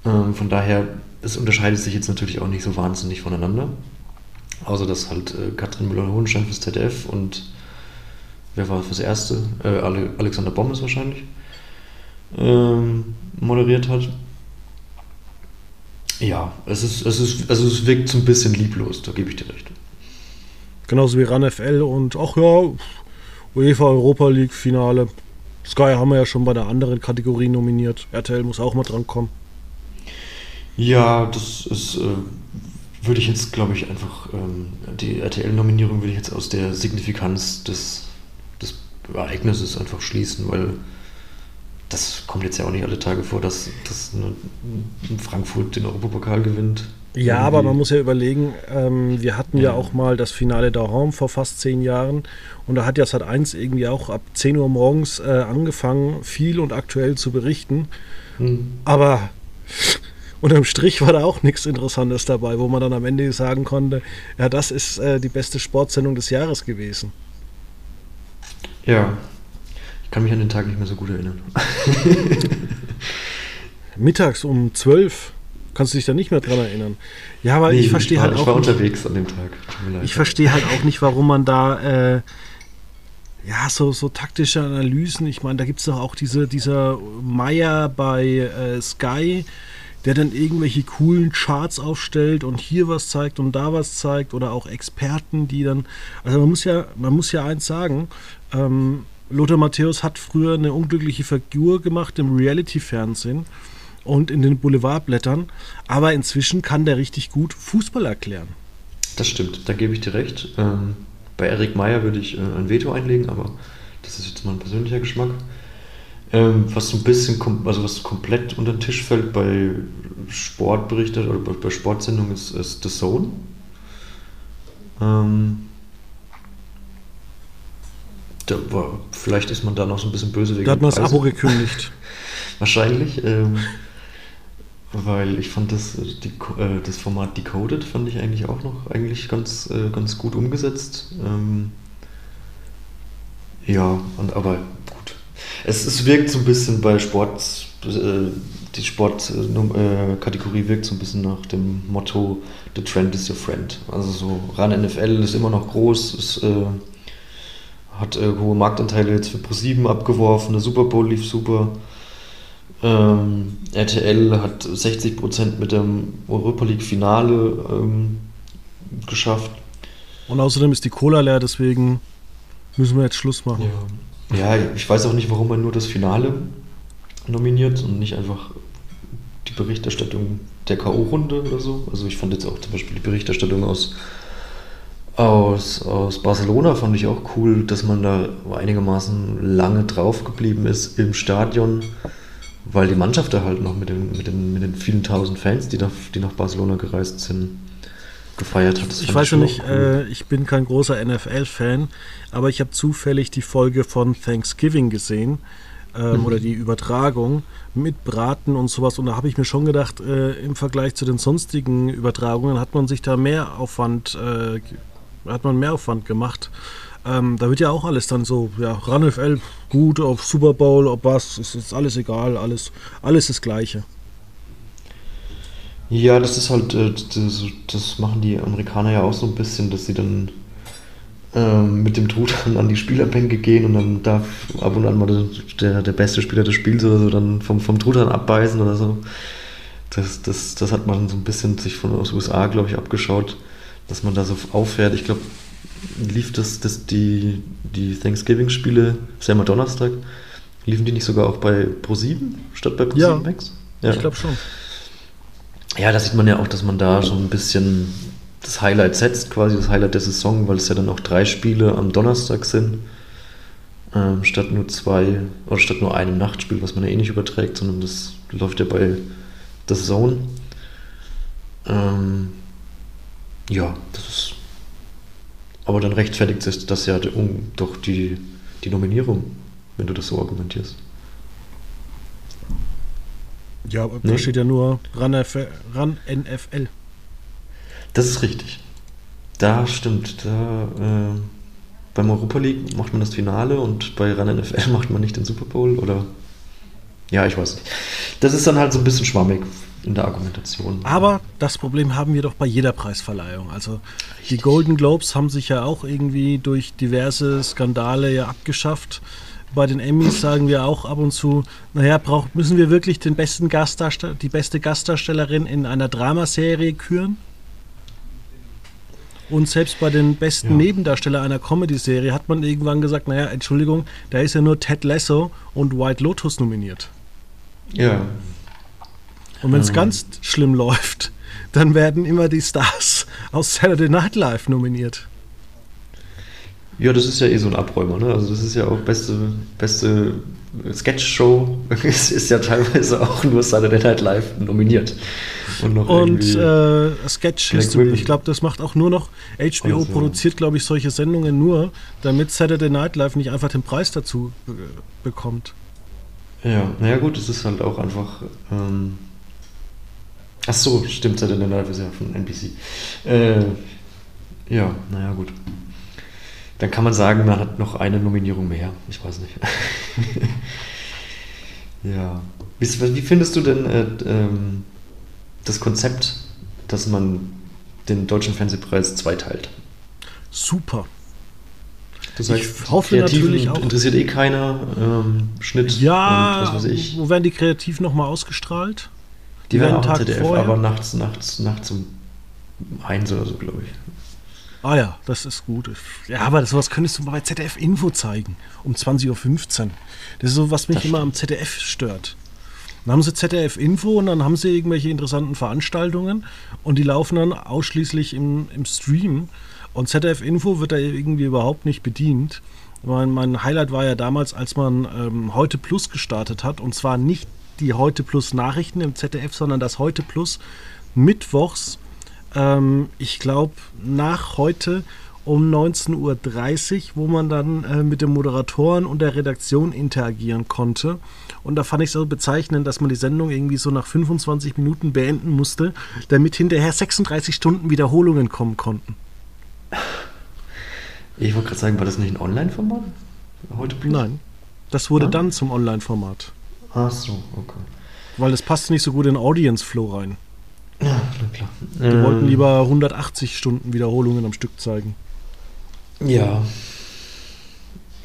B: Ähm, von daher, es unterscheidet sich jetzt natürlich auch nicht so wahnsinnig voneinander. Außer dass halt äh, Katrin Müller-Hohenstein fürs ZDF und wer war fürs Erste? Äh, Alexander Bommes wahrscheinlich ähm, moderiert hat. Ja, es ist, es ist, also es wirkt so ein bisschen lieblos, da gebe ich dir recht.
A: Genauso wie RAN-FL und ach ja, UEFA Europa League Finale. Sky haben wir ja schon bei der anderen Kategorie nominiert. RTL muss auch mal dran kommen.
B: Ja, das ist, äh, würde ich jetzt, glaube ich, einfach, ähm, die RTL-Nominierung würde ich jetzt aus der Signifikanz des, des Ereignisses einfach schließen, weil das kommt jetzt ja auch nicht alle Tage vor, dass, dass eine, Frankfurt den Europapokal gewinnt.
A: Ja, Irgendwie. aber man muss ja überlegen, ähm, wir hatten ja. ja. auch mal das Finale der Raum vor fast zehn Jahren und da hat ja Sat 1 irgendwie auch ab 10 Uhr morgens äh, angefangen, viel und aktuell zu berichten. Hm. Aber unterm Strich war da auch nichts Interessantes dabei, wo man dann am Ende sagen konnte, ja, das ist äh, die beste Sportsendung des Jahres gewesen.
B: Ja, ich kann mich an den Tag nicht mehr so gut erinnern.
A: Mittags um 12 kannst du dich da nicht mehr dran erinnern. Ja, aber nee, ich verstehe halt
B: auch. Ich war unterwegs an dem Tag.
A: Ich verstehe halt auch nicht, warum man da. Äh, ja, so, so taktische Analysen. Ich meine, da gibt es doch auch diese, dieser Meier bei äh, Sky, der dann irgendwelche coolen Charts aufstellt und hier was zeigt und da was zeigt oder auch Experten, die dann. Also man muss ja, man muss ja eins sagen, ähm, Lothar Matthäus hat früher eine unglückliche Figur gemacht im Reality-Fernsehen und in den Boulevardblättern, aber inzwischen kann der richtig gut Fußball erklären.
B: Das stimmt, da gebe ich dir recht. Ähm, bei Erik Meyer würde ich äh, ein Veto einlegen, aber das ist jetzt mein persönlicher Geschmack. Ähm, was so ein bisschen, also was komplett unter den Tisch fällt bei Sportberichten oder bei, bei Sportsendungen ist, ist The Zone. Ähm, da war, vielleicht ist man da noch so ein bisschen böse
A: wegen Da hat man das Abo gekündigt.
B: Wahrscheinlich. Ähm, weil ich fand das, äh, die, äh, das Format Decoded fand ich eigentlich auch noch eigentlich ganz, äh, ganz gut umgesetzt. Ähm, ja, und, aber gut. Es, es wirkt so ein bisschen bei Sport, äh, die Sportkategorie äh, wirkt so ein bisschen nach dem Motto The Trend is your friend. Also so RAN NFL ist immer noch groß, ist hat äh, hohe Marktanteile jetzt für Pro7 abgeworfen, der Super Bowl lief super. Ähm, RTL hat 60% mit dem Europa League Finale ähm, geschafft.
A: Und außerdem ist die Cola leer, deswegen müssen wir jetzt Schluss machen.
B: Ja, ja ich weiß auch nicht, warum man nur das Finale nominiert und nicht einfach die Berichterstattung der K.O.-Runde oder so. Also ich fand jetzt auch zum Beispiel die Berichterstattung aus aus, aus Barcelona fand ich auch cool, dass man da einigermaßen lange drauf geblieben ist im Stadion weil die Mannschaft da halt noch mit den, mit den, mit den vielen tausend Fans, die, da, die nach Barcelona gereist sind, gefeiert hat.
A: Das ich weiß ja nicht, cool. äh, ich bin kein großer NFL-Fan, aber ich habe zufällig die Folge von Thanksgiving gesehen ähm, mhm. oder die Übertragung mit Braten und sowas. Und da habe ich mir schon gedacht, äh, im Vergleich zu den sonstigen Übertragungen hat man sich da mehr Aufwand, äh, hat man mehr Aufwand gemacht. Ähm, da wird ja auch alles dann so, ja, RAN FL, gut, auf Super Bowl, ob was, ist, ist alles egal, alles, alles das Gleiche.
B: Ja, das ist halt, äh, das, das, machen die Amerikaner ja auch so ein bisschen, dass sie dann ähm, mit dem Truthahn an die Spielerbänke gehen und dann darf ab und an mal der, der beste Spieler des Spiels oder so dann vom, vom Truthahn abbeißen oder so. Das, das, das hat man so ein bisschen sich von aus USA, glaube ich, abgeschaut, dass man da so auffährt. Ich glaube, lief das, das die, die Thanksgiving-Spiele, ist ja immer Donnerstag, liefen die nicht sogar auch bei Pro7 statt bei Pro7
A: ja, Max? Ja, ich glaube schon.
B: Ja, da sieht man ja auch, dass man da so ein bisschen das Highlight setzt, quasi das Highlight der Saison, weil es ja dann auch drei Spiele am Donnerstag sind, ähm, statt nur zwei oder statt nur einem Nachtspiel, was man ja eh nicht überträgt, sondern das läuft ja bei The Zone. Ähm, ja, das ist aber dann rechtfertigt sich das ja doch die, die Nominierung, wenn du das so argumentierst.
A: Ja, aber nee. da steht ja nur RAN, RAN NFL.
B: Das ist richtig. Da stimmt. Da, äh, beim Europa League macht man das Finale und bei RAN NFL macht man nicht den Super Bowl oder. Ja, ich weiß nicht. Das ist dann halt so ein bisschen schwammig in der Argumentation.
A: Aber das Problem haben wir doch bei jeder Preisverleihung. Also Richtig. die Golden Globes haben sich ja auch irgendwie durch diverse Skandale ja abgeschafft. Bei den Emmys sagen wir auch ab und zu, naja, brauch, müssen wir wirklich den besten Gastdarsteller, die beste Gastdarstellerin in einer Dramaserie küren? Und selbst bei den besten ja. Nebendarsteller einer Comedy-Serie hat man irgendwann gesagt, naja, Entschuldigung, da ist ja nur Ted Lasso und White Lotus nominiert.
B: Ja,
A: und wenn es mhm. ganz schlimm läuft, dann werden immer die Stars aus Saturday Night Live nominiert.
B: Ja, das ist ja eh so ein Abräumer, ne? Also das ist ja auch beste, beste Sketch-Show. Es ist ja teilweise auch nur Saturday Night Live nominiert.
A: Und, noch Und äh, Sketch History. Ich glaube, das macht auch nur noch. HBO also, produziert, glaube ich, solche Sendungen nur, damit Saturday Night Live nicht einfach den Preis dazu bekommt.
B: Ja, naja gut, es ist halt auch einfach. Ähm, Ach so, stimmt, Saturday Night ist ja von NBC. Äh, ja, naja, gut. Dann kann man sagen, man hat noch eine Nominierung mehr. Ich weiß nicht. ja. Wie, wie, findest du denn äh, ähm, das Konzept, dass man den Deutschen Fernsehpreis zweiteilt?
A: Super.
B: Du sagst, ich hoffe natürlich auch. interessiert eh keiner. Ähm, Schnitt
A: ja, und was weiß ich. Wo werden die kreativ nochmal ausgestrahlt?
B: Die, werden auch ZDF, vorher. aber nachts, nachts, nachts um eins oder so, glaube ich.
A: Ah ja, das ist gut. Ja, aber sowas könntest du mal bei ZDF Info zeigen, um 20.15 Uhr. Das ist so, was mich das immer am ZDF stört. Dann haben sie ZDF Info und dann haben sie irgendwelche interessanten Veranstaltungen und die laufen dann ausschließlich im, im Stream. Und ZDF Info wird da irgendwie überhaupt nicht bedient. Mein, mein Highlight war ja damals, als man ähm, Heute Plus gestartet hat und zwar nicht die Heute Plus Nachrichten im ZDF, sondern das Heute Plus mittwochs, ähm, ich glaube, nach heute um 19.30 Uhr, wo man dann äh, mit den Moderatoren und der Redaktion interagieren konnte. Und da fand ich es so bezeichnend, dass man die Sendung irgendwie so nach 25 Minuten beenden musste, damit hinterher 36 Stunden Wiederholungen kommen konnten.
B: Ich wollte gerade sagen, war das nicht ein Online-Format?
A: Heute Plus? Nein, das wurde ja? dann zum Online-Format.
B: Ach so, okay.
A: Weil das passt nicht so gut in Audience Flow rein.
B: Ja, klar, klar.
A: Die ähm, wollten lieber 180 Stunden Wiederholungen am Stück zeigen.
B: Ja.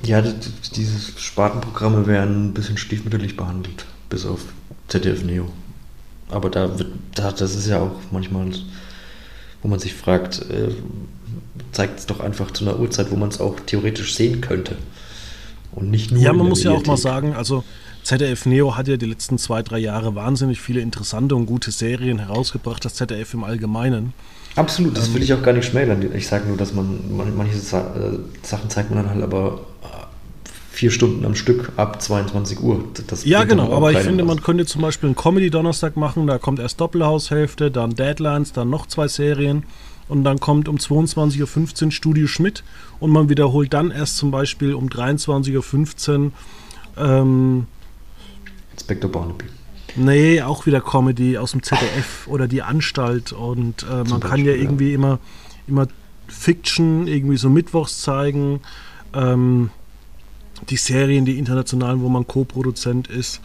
B: Ja, diese Spartenprogramme werden ein bisschen stiefmütterlich behandelt, bis auf ZDF Neo. Aber da wird, da, das ist ja auch manchmal, wo man sich fragt, äh, zeigt es doch einfach zu einer Uhrzeit, wo man es auch theoretisch sehen könnte. Und nicht nur.
A: Ja, man muss ja auch mal sagen, also ZDF Neo hat ja die letzten zwei, drei Jahre wahnsinnig viele interessante und gute Serien herausgebracht, das ZDF im Allgemeinen.
B: Absolut, das ähm, will ich auch gar nicht schmälern. Ich sage nur, dass man manche äh, Sachen zeigt man dann halt aber äh, vier Stunden am Stück ab 22 Uhr.
A: Das ja, genau, aber ich finde, man könnte zum Beispiel einen Comedy-Donnerstag machen, da kommt erst Doppelhaushälfte, dann Deadlines, dann noch zwei Serien und dann kommt um 22.15 Uhr Studio Schmidt und man wiederholt dann erst zum Beispiel um 23.15 Uhr ähm,
B: Inspector Barnaby.
A: Nee, auch wieder Comedy aus dem ZDF oder die Anstalt und äh, man kann ja irgendwie ja. immer, immer Fiction irgendwie so mittwochs zeigen. Ähm, die Serien, die internationalen, wo man Co-Produzent ist.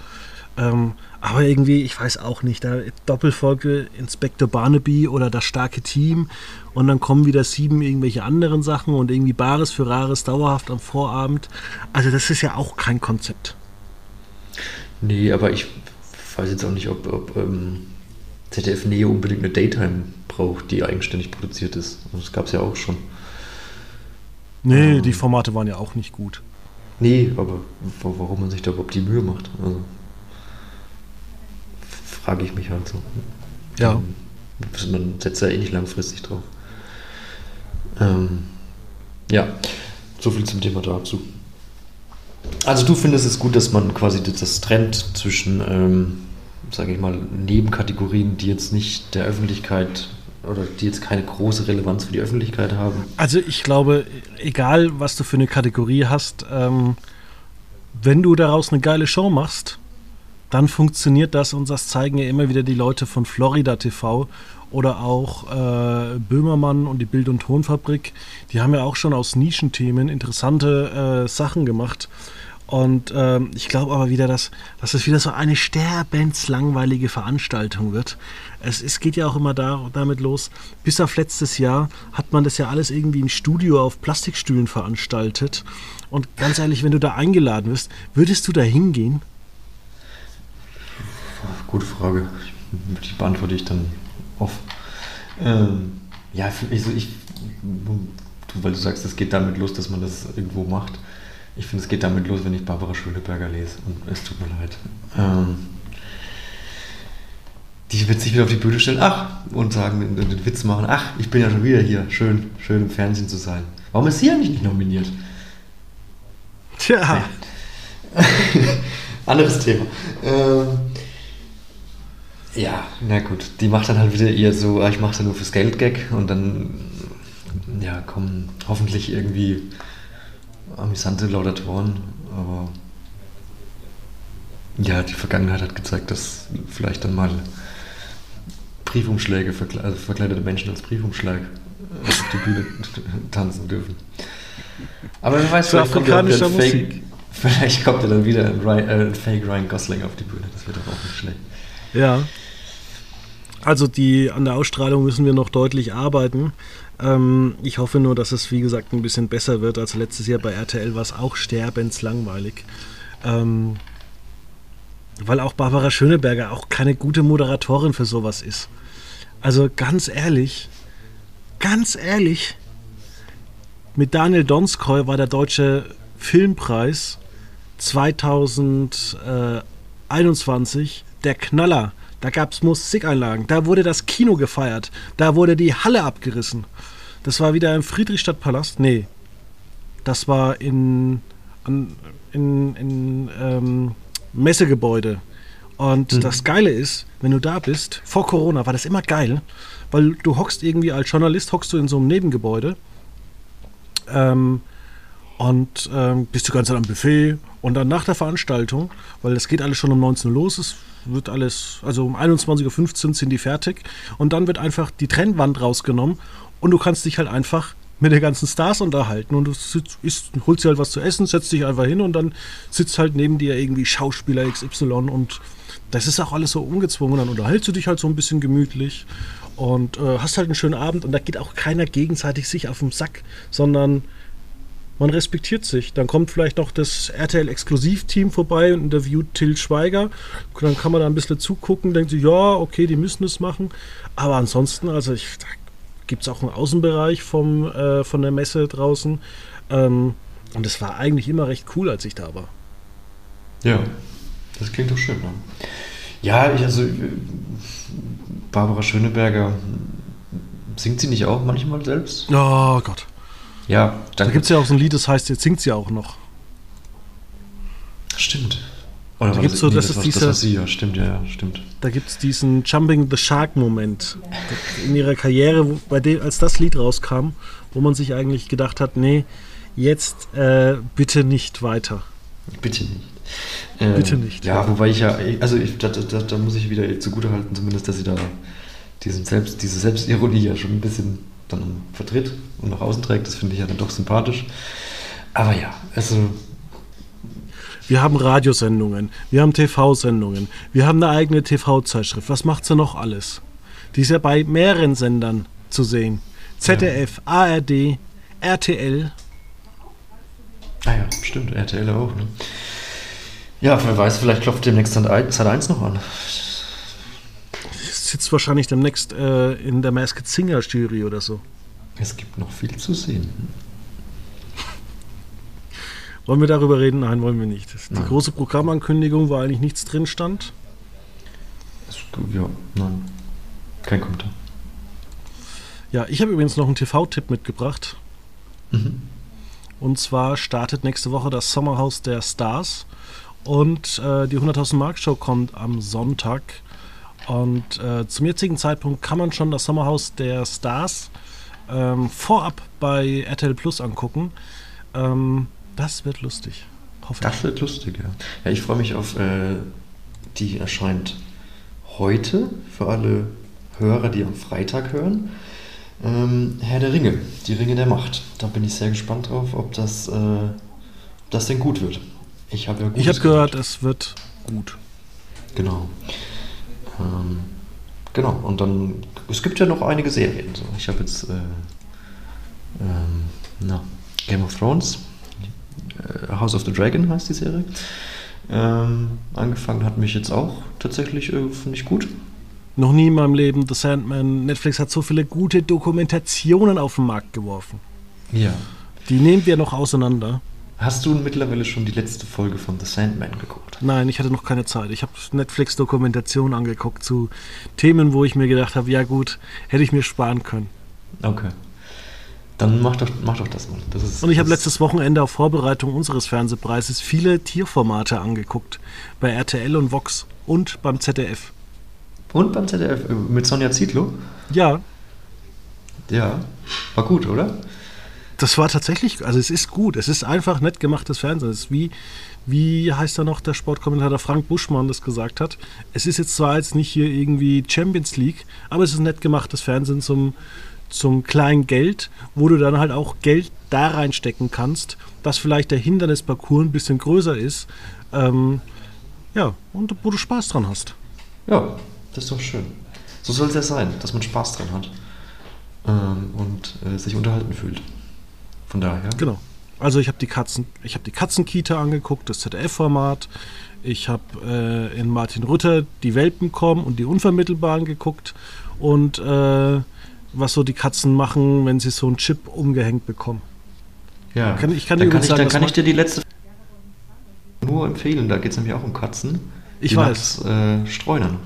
A: Ähm, aber irgendwie, ich weiß auch nicht, da Doppelfolge Inspector Barnaby oder das starke Team und dann kommen wieder sieben irgendwelche anderen Sachen und irgendwie Bares für Rares dauerhaft am Vorabend. Also das ist ja auch kein Konzept.
B: Nee, aber ich weiß jetzt auch nicht, ob, ob ähm, ZDF Neo unbedingt eine Daytime braucht, die eigenständig produziert ist. Das gab es ja auch schon.
A: Nee, ähm, die Formate waren ja auch nicht gut.
B: Nee, aber warum man sich da überhaupt die Mühe macht, also, frage ich mich halt so.
A: Ja.
B: Ähm, man setzt ja eh nicht langfristig drauf. Ähm, ja, so viel zum Thema dazu. Also du findest es gut, dass man quasi das trennt zwischen, ähm, sage ich mal, Nebenkategorien, die jetzt nicht der Öffentlichkeit oder die jetzt keine große Relevanz für die Öffentlichkeit haben?
A: Also ich glaube, egal was du für eine Kategorie hast, ähm, wenn du daraus eine geile Show machst, dann funktioniert das und das zeigen ja immer wieder die Leute von Florida TV oder auch äh, Böhmermann und die Bild- und Tonfabrik. Die haben ja auch schon aus Nischenthemen interessante äh, Sachen gemacht. Und ähm, ich glaube aber wieder, dass, dass es wieder so eine sterbenslangweilige Veranstaltung wird. Es, es geht ja auch immer da, damit los. Bis auf letztes Jahr hat man das ja alles irgendwie im Studio auf Plastikstühlen veranstaltet. Und ganz ehrlich, wenn du da eingeladen wirst, würdest du da hingehen?
B: Gute Frage. Die beantworte ich dann off. Ähm, ja, also ich, weil du sagst, es geht damit los, dass man das irgendwo macht ich finde, es geht damit los, wenn ich Barbara Schöneberger lese. Und es tut mir leid. Ähm, die wird sich wieder auf die Bühne stellen, ach, und sagen, den, den Witz machen, ach, ich bin ja schon wieder hier, schön, schön im Fernsehen zu sein. Warum ist sie eigentlich nicht nominiert?
A: Tja.
B: Anderes Thema. Ähm, ja, na gut, die macht dann halt wieder eher so, ah, ich mache es ja nur fürs Geld-Gag und dann ja, kommen hoffentlich irgendwie amüsante Laudatoren, aber ja, die Vergangenheit hat gezeigt, dass vielleicht dann mal Briefumschläge, also verkleidete Menschen als Briefumschlag auf die Bühne tanzen dürfen. Aber wer weiß, vielleicht kommt, ja Fake, vielleicht kommt ja dann wieder ein, Ryan, äh, ein Fake Ryan Gosling auf die Bühne. Das wird doch auch nicht schlecht.
A: Ja. Also die, an der Ausstrahlung müssen wir noch deutlich arbeiten. Ähm, ich hoffe nur, dass es, wie gesagt, ein bisschen besser wird. als letztes Jahr bei RTL war es auch sterbenslangweilig. Ähm, weil auch Barbara Schöneberger auch keine gute Moderatorin für sowas ist. Also ganz ehrlich, ganz ehrlich, mit Daniel Donskoy war der deutsche Filmpreis 2021 der Knaller. Da gab es Musikeinlagen, da wurde das Kino gefeiert, da wurde die Halle abgerissen. Das war wieder im Friedrichstadtpalast. Nee, das war in, in, in, in ähm, Messegebäude. Und mhm. das Geile ist, wenn du da bist, vor Corona war das immer geil, weil du hockst irgendwie als Journalist, hockst du in so einem Nebengebäude ähm, und ähm, bist du ganz am Buffet? Und dann nach der Veranstaltung, weil es geht alles schon um 19 Uhr los, es wird alles, also um 21.15 Uhr sind die fertig. Und dann wird einfach die Trennwand rausgenommen und du kannst dich halt einfach mit den ganzen Stars unterhalten. Und du sitzt, isst, holst dir halt was zu essen, setzt dich einfach hin und dann sitzt halt neben dir irgendwie Schauspieler XY und das ist auch alles so ungezwungen. Dann unterhältst du dich halt so ein bisschen gemütlich und äh, hast halt einen schönen Abend und da geht auch keiner gegenseitig sich auf den Sack, sondern man respektiert sich. Dann kommt vielleicht noch das RTL-Exklusivteam vorbei und interviewt Till Schweiger. Dann kann man da ein bisschen zugucken, denkt sich, ja, okay, die müssen es machen. Aber ansonsten, also ich, da gibt es auch einen Außenbereich vom, äh, von der Messe draußen. Ähm, und es war eigentlich immer recht cool, als ich da war.
B: Ja, das klingt doch schön. Ne? Ja, ich, also Barbara Schöneberger, singt sie nicht auch manchmal selbst?
A: Oh Gott.
B: Ja,
A: Da gibt es ja auch so ein Lied, das heißt, jetzt singt sie auch noch.
B: Stimmt. Oder
A: Da gibt's so-
B: nee,
A: das
B: das,
A: ist dieser-
B: das sie, ja, stimmt, ja, ja, stimmt.
A: Da gibt es diesen Jumping the Shark-Moment in ihrer Karriere, wo, bei dem, als das Lied rauskam, wo man sich eigentlich gedacht hat, nee, jetzt äh, bitte nicht weiter.
B: Bitte nicht. Ähm,
A: Bitte nicht.
B: Ja, wobei ich ja, also ich, da, da, da muss ich wieder zugutehalten, zumindest, dass sie da diesen Selbst, diese Selbstironie ja schon ein bisschen dann vertritt und nach außen trägt. Das finde ich ja dann doch sympathisch. Aber ja, also
A: Wir haben Radiosendungen, wir haben TV-Sendungen, wir haben eine eigene TV-Zeitschrift. Was macht sie noch alles? Die ist ja bei mehreren Sendern zu sehen. ZDF, ARD, RTL.
B: Ah ja, stimmt, RTL auch. Ne? Ja, wer weiß, vielleicht klopft demnächst Sat 1 noch an.
A: Sitzt wahrscheinlich demnächst äh, in der Masked Singer Jury oder so.
B: Es gibt noch viel zu sehen.
A: Wollen wir darüber reden? Nein, wollen wir nicht. Die
B: Nein.
A: große Programmankündigung, wo eigentlich nichts drin stand.
B: Ja, nein. Kein Kommentar.
A: Ja, ich habe übrigens noch einen TV-Tipp mitgebracht.
B: Mhm.
A: Und zwar startet nächste Woche das Sommerhaus der Stars. Und äh, die 100.000 Mark Show kommt am Sonntag. Und äh, zum jetzigen Zeitpunkt kann man schon das Sommerhaus der Stars ähm, vorab bei RTL Plus angucken. Ähm, das wird lustig. Hoffe ich.
B: Das wird lustig, ja. Ja, ich freue mich auf, äh, die erscheint heute für alle Hörer, die am Freitag hören. Ähm, Herr der Ringe, die Ringe der Macht. Da bin ich sehr gespannt drauf, ob das, äh, ob das denn gut wird. Ich habe ja
A: Ich habe gehört, es wird gut.
B: Genau. Ähm, genau, und dann, es gibt ja noch einige Serien. So. Ich habe jetzt äh, ähm, na, Game of Thrones, äh, House of the Dragon heißt die Serie. Ähm, angefangen hat mich jetzt auch tatsächlich, äh, finde ich gut.
A: Noch nie in meinem Leben The Sandman. Netflix hat so viele gute Dokumentationen auf den Markt geworfen.
B: Ja.
A: Die nehmen wir noch auseinander.
B: Hast du mittlerweile schon die letzte Folge von The Sandman geguckt?
A: Nein, ich hatte noch keine Zeit. Ich habe Netflix-Dokumentationen angeguckt zu Themen, wo ich mir gedacht habe, ja gut, hätte ich mir sparen können.
B: Okay. Dann mach doch, mach doch das mal. Das ist,
A: Und ich habe letztes Wochenende auf Vorbereitung unseres Fernsehpreises viele Tierformate angeguckt. Bei RTL und Vox und beim ZDF.
B: Und beim ZDF äh, mit Sonja Zietlow?
A: Ja,
B: Ja. War gut, oder?
A: Das war tatsächlich, also es ist gut. Es ist einfach nett gemachtes Fernsehen. Es ist wie, wie heißt da noch der Sportkommentator Frank Buschmann das gesagt hat. Es ist jetzt zwar jetzt nicht hier irgendwie Champions League, aber es ist nett gemachtes Fernsehen zum, zum kleinen Geld, wo du dann halt auch Geld da reinstecken kannst, dass vielleicht der Hindernisparcours ein bisschen größer ist. Ähm, ja, und wo du Spaß dran hast.
B: Ja, das ist doch schön. So soll es ja sein, dass man Spaß dran hat ähm, und äh, sich unterhalten fühlt. Von daher.
A: Genau. Also ich habe die Katzen, ich habe die Katzenkita angeguckt, das ZDF-Format. Ich habe äh, in Martin Rütter die Welpen kommen und die Unvermittelbaren geguckt und äh, was so die Katzen machen, wenn sie so einen Chip umgehängt bekommen.
B: Ja,
A: Kann- ich kann dir
B: dann kann, ich,
A: sagen,
B: dann kann ich dir die letzte nur empfehlen. Da geht es nämlich auch um Katzen.
A: Ich
B: die
A: weiß.
B: Äh, streunern.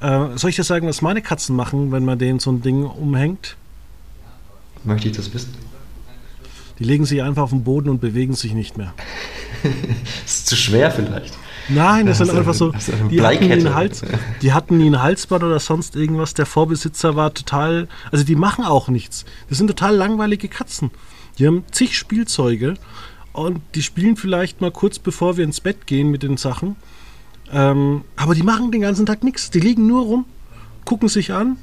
A: Äh, soll ich dir sagen, was meine Katzen machen, wenn man denen so ein Ding umhängt?
B: Möchte ich das wissen?
A: Die legen sich einfach auf den Boden und bewegen sich nicht mehr.
B: ist zu schwer vielleicht.
A: Nein, das
B: Ja,
A: sind einfach so, die hatten, einen Hals, die hatten nie ein Halsband oder sonst irgendwas. Der Vorbesitzer war total, also die machen auch nichts. Das sind total langweilige Katzen. Die haben zig Spielzeuge und die spielen vielleicht mal kurz bevor wir ins Bett gehen mit den Sachen. Ähm, aber die machen den ganzen Tag nichts. Die liegen nur rum, gucken sich an,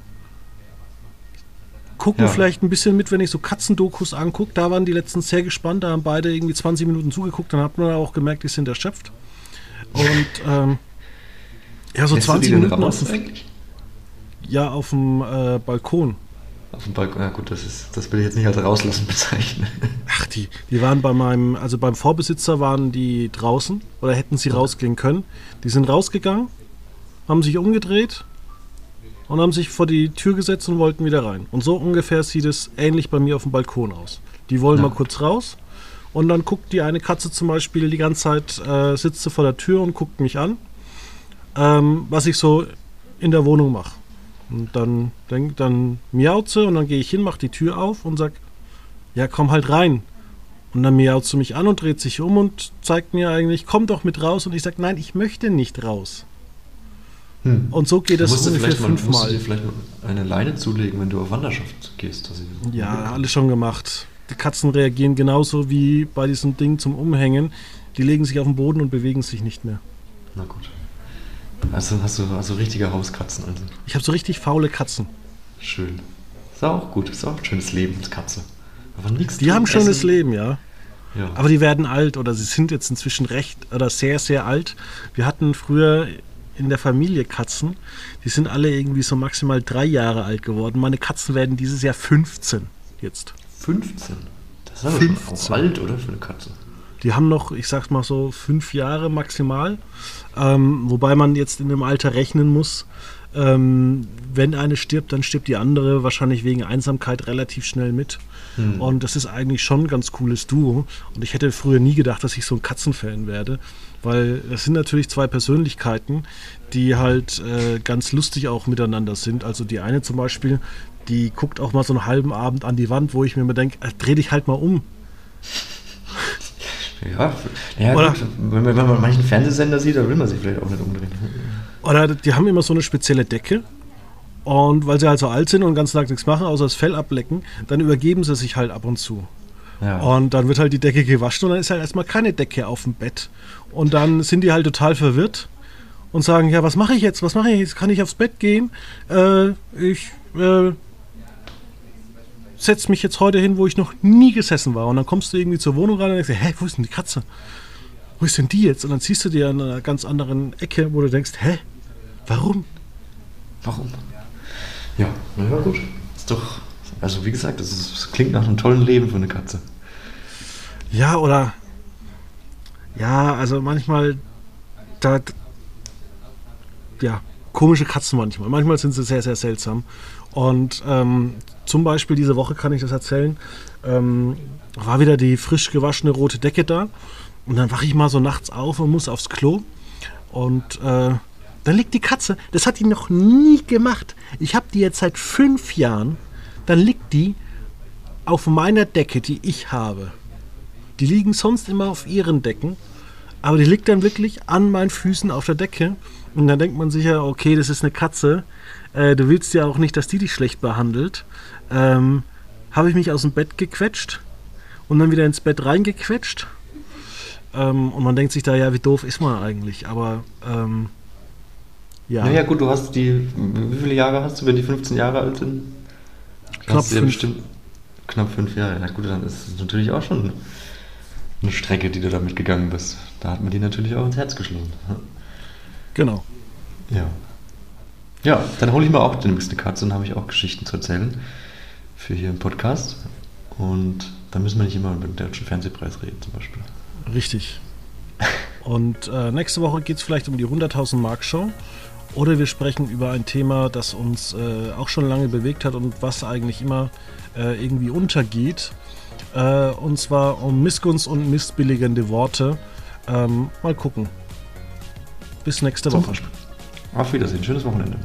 A: gucken
B: Ja.
A: vielleicht ein bisschen mit, wenn ich so Katzendokus angucke. Da waren die letztens sehr gespannt, da haben beide irgendwie 20 Minuten zugeguckt, dann hat man auch gemerkt, die sind erschöpft. Und ähm, ja, so
B: Lässt du die
A: 20
B: denn
A: Minuten auf
B: raus
A: dem,
B: eigentlich?
A: ja, auf dem äh, Balkon.
B: Auf dem Balkon. Ja gut, das, ist, das will ich jetzt nicht als rauslassen bezeichnen.
A: Ach, die, die waren bei meinem, also beim Vorbesitzer waren die draußen oder hätten sie rausgehen können. Die sind rausgegangen, haben sich umgedreht und haben sich vor die Tür gesetzt und wollten wieder rein. Und so ungefähr sieht es ähnlich bei mir auf dem Balkon aus. Die wollen
B: Ja.
A: mal kurz raus und dann guckt die eine Katze zum Beispiel die ganze Zeit, äh, sitzt sie vor der Tür und guckt mich an, ähm, was ich so in der Wohnung mache. Und dann, denk, dann miaut sie und dann gehe ich hin, mache die Tür auf und sag, ja, komm halt rein. Und dann miaut sie mich an und dreht sich um und zeigt mir eigentlich, komm doch mit raus. Und ich sage, nein, ich möchte nicht raus. Hm. Und so geht es ungefähr
B: fünfmal. Musst du dir vielleicht mal eine Leine zulegen, wenn du auf Wanderschaft gehst?
A: ja, alles schon gemacht. Die Katzen reagieren genauso wie bei diesem Ding zum Umhängen. Die legen sich auf den Boden und bewegen sich nicht mehr.
B: Na gut. Also hast du also richtige Hauskatzen also.
A: Ich habe so richtig faule Katzen.
B: Schön. Ist auch gut, ist auch ein schönes Leben als Katze.
A: Aber nichts Die haben ein schönes Leben, ja. ja. Aber die werden alt oder sie sind jetzt inzwischen recht oder sehr, sehr alt. Wir hatten früher in der Familie Katzen, die sind alle irgendwie so maximal drei Jahre alt geworden. Meine Katzen werden dieses Jahr 15 jetzt.
B: 15? Das ist aber 15. schon alt, oder? Für eine Katze.
A: Die haben noch, ich sag's mal so, fünf Jahre maximal. Ähm, wobei man jetzt in dem Alter rechnen muss, ähm, wenn eine stirbt, dann stirbt die andere wahrscheinlich wegen Einsamkeit relativ schnell mit. Hm. Und das ist eigentlich schon ein ganz cooles Duo. Und ich hätte früher nie gedacht, dass ich so ein Katzenfan werde, weil es sind natürlich zwei Persönlichkeiten, die halt äh, ganz lustig auch miteinander sind. Also die eine zum Beispiel, die guckt auch mal so einen halben Abend an die Wand, wo ich mir immer denke, äh, dreh dich halt mal um.
B: Ja, ja gut, wenn, man, wenn man manchen Fernsehsender sieht, dann will man sich vielleicht auch nicht umdrehen.
A: Oder die haben immer so eine spezielle Decke. Und weil sie halt so alt sind und den ganzen Tag nichts machen, außer das Fell ablecken, dann übergeben sie sich halt ab und zu. Ja. Und dann wird halt die Decke gewaschen und dann ist halt erstmal keine Decke auf dem Bett. Und dann sind die halt total verwirrt und sagen, ja, was mache ich jetzt? Was mache ich jetzt? Kann ich aufs Bett gehen? Äh, ich äh, setze mich jetzt heute hin, wo ich noch nie gesessen war. Und dann kommst du irgendwie zur Wohnung rein und denkst, hä, wo ist denn die Katze? Wo ist denn die jetzt? Und dann siehst du dir an einer ganz anderen Ecke, wo du denkst, hä, warum?
B: Warum? Ja, na ja, gut. Ist doch, also wie gesagt, das, klingt nach einem tollen Leben für eine Katze.
A: Ja, oder, ja, also manchmal, da, ja, komische Katzen manchmal. Manchmal sind sie sehr, sehr seltsam. Und ähm, zum Beispiel diese Woche kann ich das erzählen, ähm, war wieder die frisch gewaschene rote Decke da. Und dann wache ich mal so nachts auf und muss aufs Klo. Und äh, dann liegt die Katze. Das hat die noch nie gemacht. Ich habe die jetzt seit fünf Jahren. Dann liegt die auf meiner Decke, die ich habe. Die liegen sonst immer auf ihren Decken. Aber die liegt dann wirklich an meinen Füßen auf der Decke. Und dann denkt man sich ja, okay, das ist eine Katze. Äh, du willst ja auch nicht, dass die dich schlecht behandelt. Ähm, Habe ich mich aus dem Bett gequetscht und dann wieder ins Bett reingequetscht. Ähm, und man denkt sich da, ja, wie doof ist man eigentlich? Aber ähm,
B: ja. Naja, gut, du hast die. Wie viele Jahre hast du, wenn die 15 Jahre alt sind?
A: Knapp fünf. Ja bestimmt,
B: knapp fünf Jahre. Na gut, dann ist es natürlich auch schon eine Strecke, die du damit gegangen bist. Da hat man die natürlich auch ins Herz geschlossen.
A: Genau.
B: Ja. Ja, dann hole ich mir auch demnächst eine Katze und habe ich auch Geschichten zu erzählen für hier im Podcast. Und da müssen wir nicht immer über den deutschen Fernsehpreis reden, zum Beispiel.
A: Richtig. Und äh, nächste Woche geht es vielleicht um die 100.000 Mark Show. Oder wir sprechen über ein Thema, das uns äh, auch schon lange bewegt hat und was eigentlich immer äh, irgendwie untergeht. Äh, und zwar um Missgunst und missbilligende Worte. Ähm, mal gucken. Bis nächste Woche.
B: Auf Wiedersehen. Schönes Wochenende.